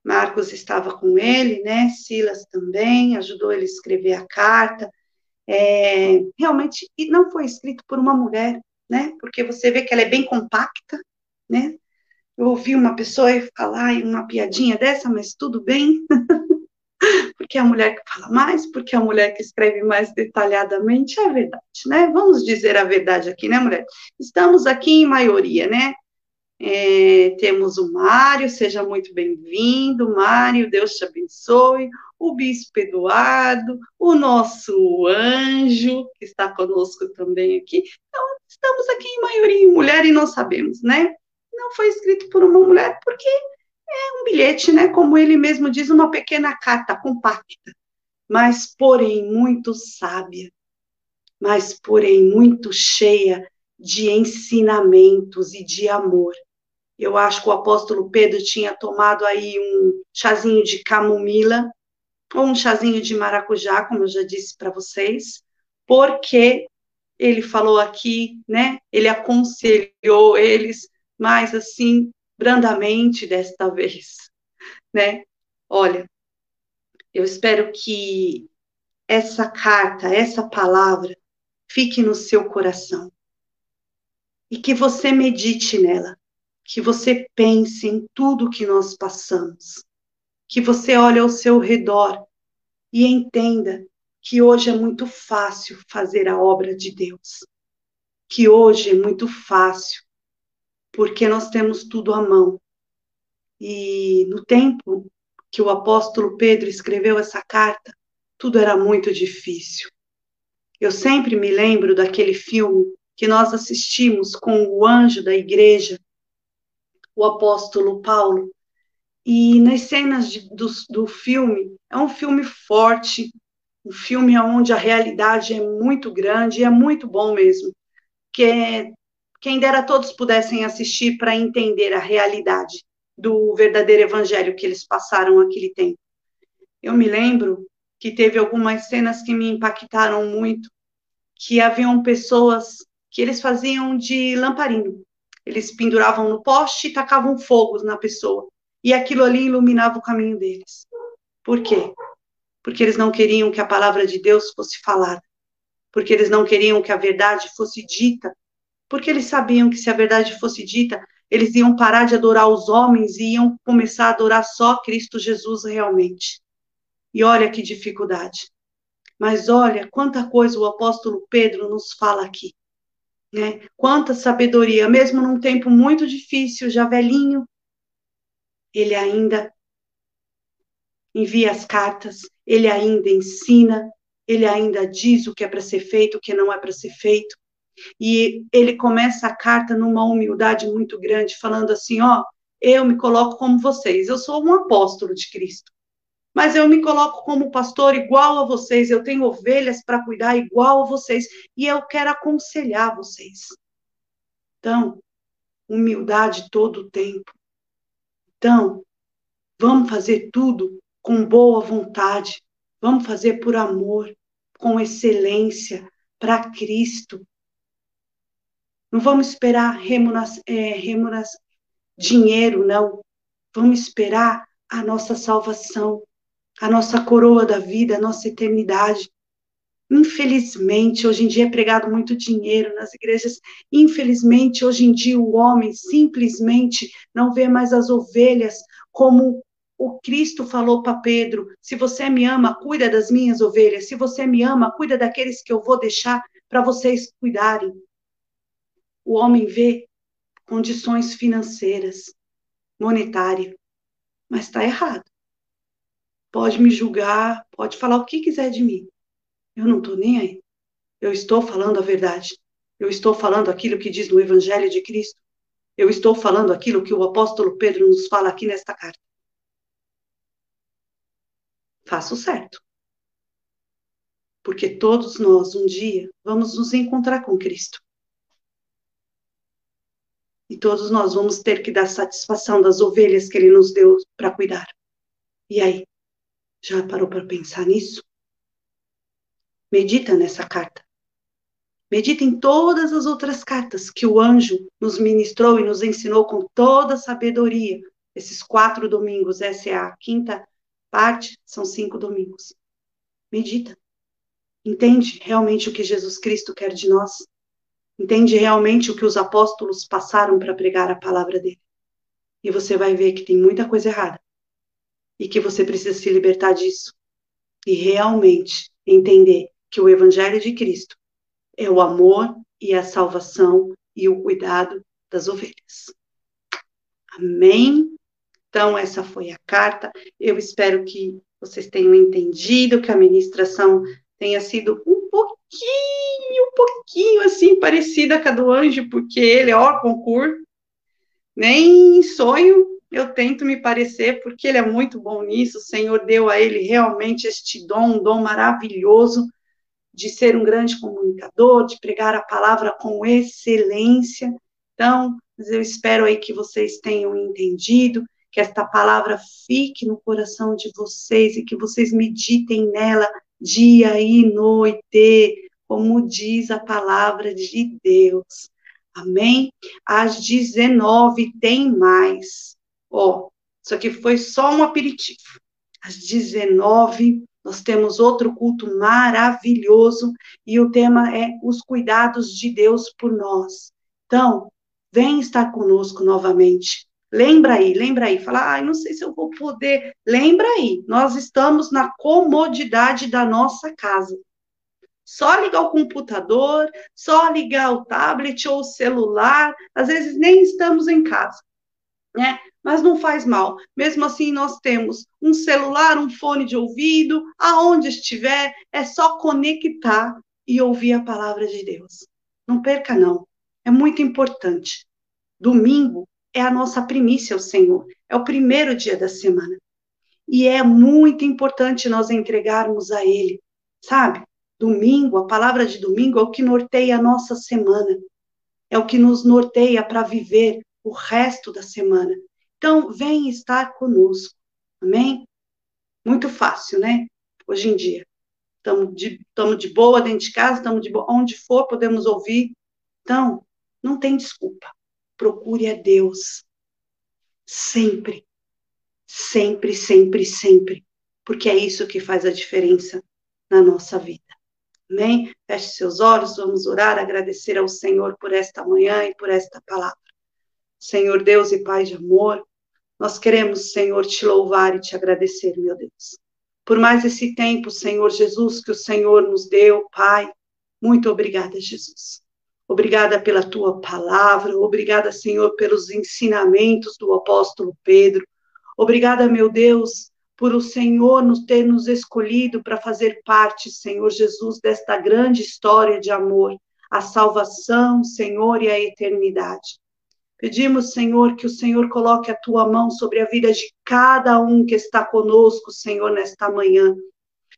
Marcos estava com ele, né? Silas também ajudou ele a escrever a carta. É, realmente, e não foi escrito por uma mulher, né? Porque você vê que ela é bem compacta, né? Eu ouvi uma pessoa falar uma piadinha dessa, mas tudo bem. porque é a mulher que fala mais, porque é a mulher que escreve mais detalhadamente, é verdade, né? Vamos dizer a verdade aqui, né, mulher? Estamos aqui em maioria, né? É, temos o Mário, seja muito bem-vindo, Mário, Deus te abençoe, o Bispo Eduardo, o nosso anjo, que está conosco também aqui. Então, estamos aqui em maioria em mulher e não sabemos, né? Não foi escrito por uma mulher porque é um bilhete, né? Como ele mesmo diz, uma pequena carta compacta, mas porém muito sábia, mas porém muito cheia de ensinamentos e de amor. Eu acho que o apóstolo Pedro tinha tomado aí um chazinho de camomila ou um chazinho de maracujá, como eu já disse para vocês, porque ele falou aqui, né? Ele aconselhou eles, mas assim, brandamente desta vez, né? Olha, eu espero que essa carta, essa palavra, fique no seu coração e que você medite nela, que você pense em tudo que nós passamos, que você olhe ao seu redor e entenda que hoje é muito fácil fazer a obra de Deus, que hoje é muito fácil porque nós temos tudo à mão. E no tempo que o apóstolo Pedro escreveu essa carta, tudo era muito difícil. Eu sempre me lembro daquele filme que nós assistimos com o anjo da igreja, o apóstolo Paulo. E nas cenas de, do, do filme, é um filme forte, um filme onde a realidade é muito grande e é muito bom mesmo. Que é quem dera todos pudessem assistir para entender a realidade do verdadeiro evangelho que eles passaram aquele tempo. Eu me lembro que teve algumas cenas que me impactaram muito, que haviam pessoas que eles faziam de lamparino. Eles penduravam no poste e tacavam fogo na pessoa. E aquilo ali iluminava o caminho deles. Por quê? Porque eles não queriam que a palavra de Deus fosse falada. Porque eles não queriam que a verdade fosse dita porque eles sabiam que se a verdade fosse dita, eles iam parar de adorar os homens e iam começar a adorar só Cristo Jesus realmente. E olha que dificuldade. Mas olha quanta coisa o apóstolo Pedro nos fala aqui. Né? Quanta sabedoria, mesmo num tempo muito difícil, já velhinho, ele ainda envia as cartas, ele ainda ensina, ele ainda diz o que é para ser feito, o que não é para ser feito. E ele começa a carta numa humildade muito grande, falando assim: ó, eu me coloco como vocês, eu sou um apóstolo de Cristo, mas eu me coloco como pastor igual a vocês, eu tenho ovelhas para cuidar igual a vocês, e eu quero aconselhar vocês. Então, humildade todo o tempo. Então, vamos fazer tudo com boa vontade, Vamos fazer por amor, com excelência, para Cristo. Não vamos esperar remuneração, é, dinheiro, não. Vamos esperar a nossa salvação, a nossa coroa da vida, a nossa eternidade. Infelizmente, hoje em dia é pregado muito dinheiro nas igrejas. Infelizmente, hoje em dia o homem simplesmente não vê mais as ovelhas como o Cristo falou para Pedro: se você me ama, cuida das minhas ovelhas. Se você me ama, cuida daqueles que eu vou deixar para vocês cuidarem. O homem vê condições financeiras, monetárias, mas está errado. Pode me julgar, pode falar o que quiser de mim. Eu não estou nem aí. Eu estou falando a verdade. Eu estou falando aquilo que diz no Evangelho de Cristo. Eu estou falando aquilo que o apóstolo Pedro nos fala aqui nesta carta. Faça o certo. Porque todos nós, um dia, vamos nos encontrar com Cristo. E todos nós vamos ter que dar satisfação das ovelhas que Ele nos deu para cuidar. E aí? Já parou para pensar nisso? Medita nessa carta. Medita em todas as outras cartas que o anjo nos ministrou e nos ensinou com toda a sabedoria. Esses quatro domingos, essa é a quinta parte, são cinco domingos. Medita. Entende realmente o que Jesus Cristo quer de nós? Entende realmente o que os apóstolos passaram para pregar a palavra dele? E você vai ver que tem muita coisa errada e que você precisa se libertar disso e realmente entender que o Evangelho de Cristo é o amor e a salvação e o cuidado das ovelhas. Amém? Então, essa foi a carta. Eu espero que vocês tenham entendido, que a ministração tenha sido um pouquinho, um pouquinho assim, parecida com a do anjo, porque ele é ó concurso. Nem em sonho eu tento me parecer, porque ele é muito bom nisso, o Senhor deu a ele realmente este dom, um dom maravilhoso de ser um grande comunicador, de pregar a palavra com excelência. Então, eu espero aí que vocês tenham entendido, que esta palavra fique no coração de vocês e que vocês meditem nela dia e noite, como diz a palavra de Deus. Amém? Às 19 tem mais. Ó, isso aqui foi só um aperitivo. Às 19, nós temos outro culto maravilhoso e o tema é os cuidados de Deus por nós. Então, vem estar conosco novamente. Lembra aí, lembra aí. Fala, ai, não sei se eu vou poder. Lembra aí, nós estamos na comodidade da nossa casa. Só ligar o computador, só ligar o tablet ou o celular, às vezes nem estamos em casa, né? mas não faz mal. Mesmo assim, nós temos um celular, um fone de ouvido, aonde estiver, é só conectar e ouvir a palavra de Deus. Não perca, não. É muito importante. Domingo é a nossa primícia ao Senhor, é o primeiro dia da semana. E é muito importante nós entregarmos a Ele, sabe? Domingo, a palavra de domingo é o que norteia a nossa semana, é o que nos norteia para viver o resto da semana. Então, vem estar conosco. Amém? Muito fácil, né? Hoje em dia. Estamos de, de boa dentro de casa, estamos de boa. Onde for, podemos ouvir. Então, não tem desculpa. Procure a Deus. Sempre. Sempre, sempre, sempre. Porque é isso que faz a diferença na nossa vida. Amém? Feche seus olhos, vamos orar, agradecer ao Senhor por esta manhã e por esta palavra. Senhor Deus e Pai de amor, nós queremos, Senhor, te louvar e te agradecer, meu Deus. Por mais esse tempo, Senhor Jesus, que o Senhor nos deu, Pai. Muito obrigada, Jesus. Obrigada pela tua palavra, obrigada, Senhor, pelos ensinamentos do apóstolo Pedro. Obrigada, meu Deus, por o Senhor nos ter nos escolhido para fazer parte, Senhor Jesus, desta grande história de amor, a salvação, Senhor, e a eternidade. Pedimos, Senhor, que o Senhor coloque a tua mão sobre a vida de cada um que está conosco, Senhor, nesta manhã.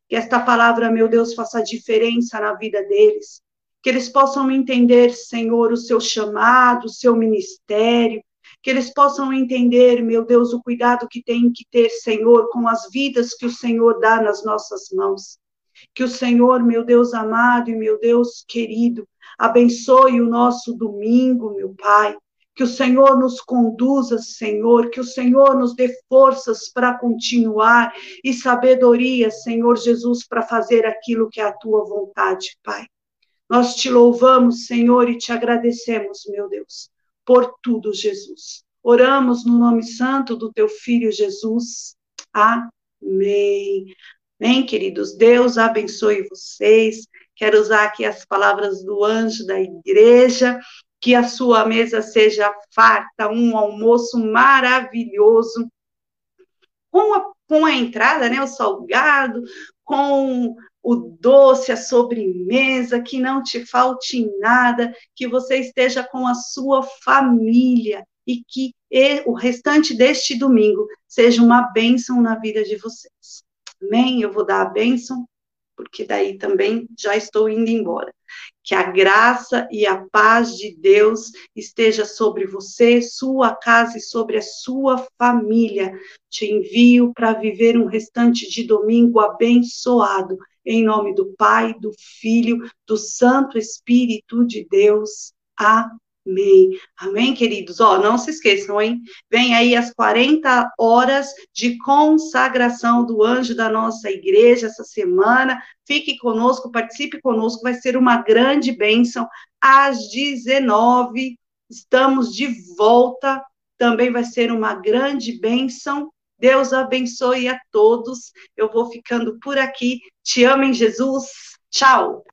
Que esta palavra, meu Deus, faça diferença na vida deles. Que eles possam entender, Senhor, o seu chamado, o seu ministério. que eles possam entender, meu Deus, o cuidado que tem que ter, Senhor, com as vidas que o Senhor dá nas nossas mãos. Que o Senhor, meu Deus amado e meu Deus querido, abençoe o nosso domingo, meu Pai. Que o Senhor nos conduza, Senhor, que o Senhor nos dê forças para continuar e sabedoria, Senhor Jesus, para fazer aquilo que é a tua vontade, Pai. Nós te louvamos, Senhor, e te agradecemos, meu Deus, por tudo, Jesus. Oramos no nome santo do teu filho Jesus. Amém. Amém, queridos. Deus abençoe vocês. Quero usar aqui as palavras do anjo da igreja. Que a sua mesa seja farta, um almoço maravilhoso. Com a, com a entrada, né, o salgado, com o doce, a sobremesa, que não te falte nada, que você esteja com a sua família e que o restante deste domingo seja uma bênção na vida de vocês. Amém? Eu vou dar a bênção, porque daí também já estou indo embora. Que a graça e a paz de Deus esteja sobre você, sua casa e sobre a sua família. Te envio para viver um restante de domingo abençoado em nome do Pai, do Filho, do Santo Espírito de Deus. Amém. Amém, queridos? Ó, não se esqueçam, hein? Vem aí as 40 horas de consagração do anjo da nossa igreja essa semana. Fique conosco, participe conosco, vai ser uma grande bênção. Às 19, estamos de volta. Também vai ser uma grande bênção. Deus abençoe a todos. Eu vou ficando por aqui. Te amo em Jesus. Tchau.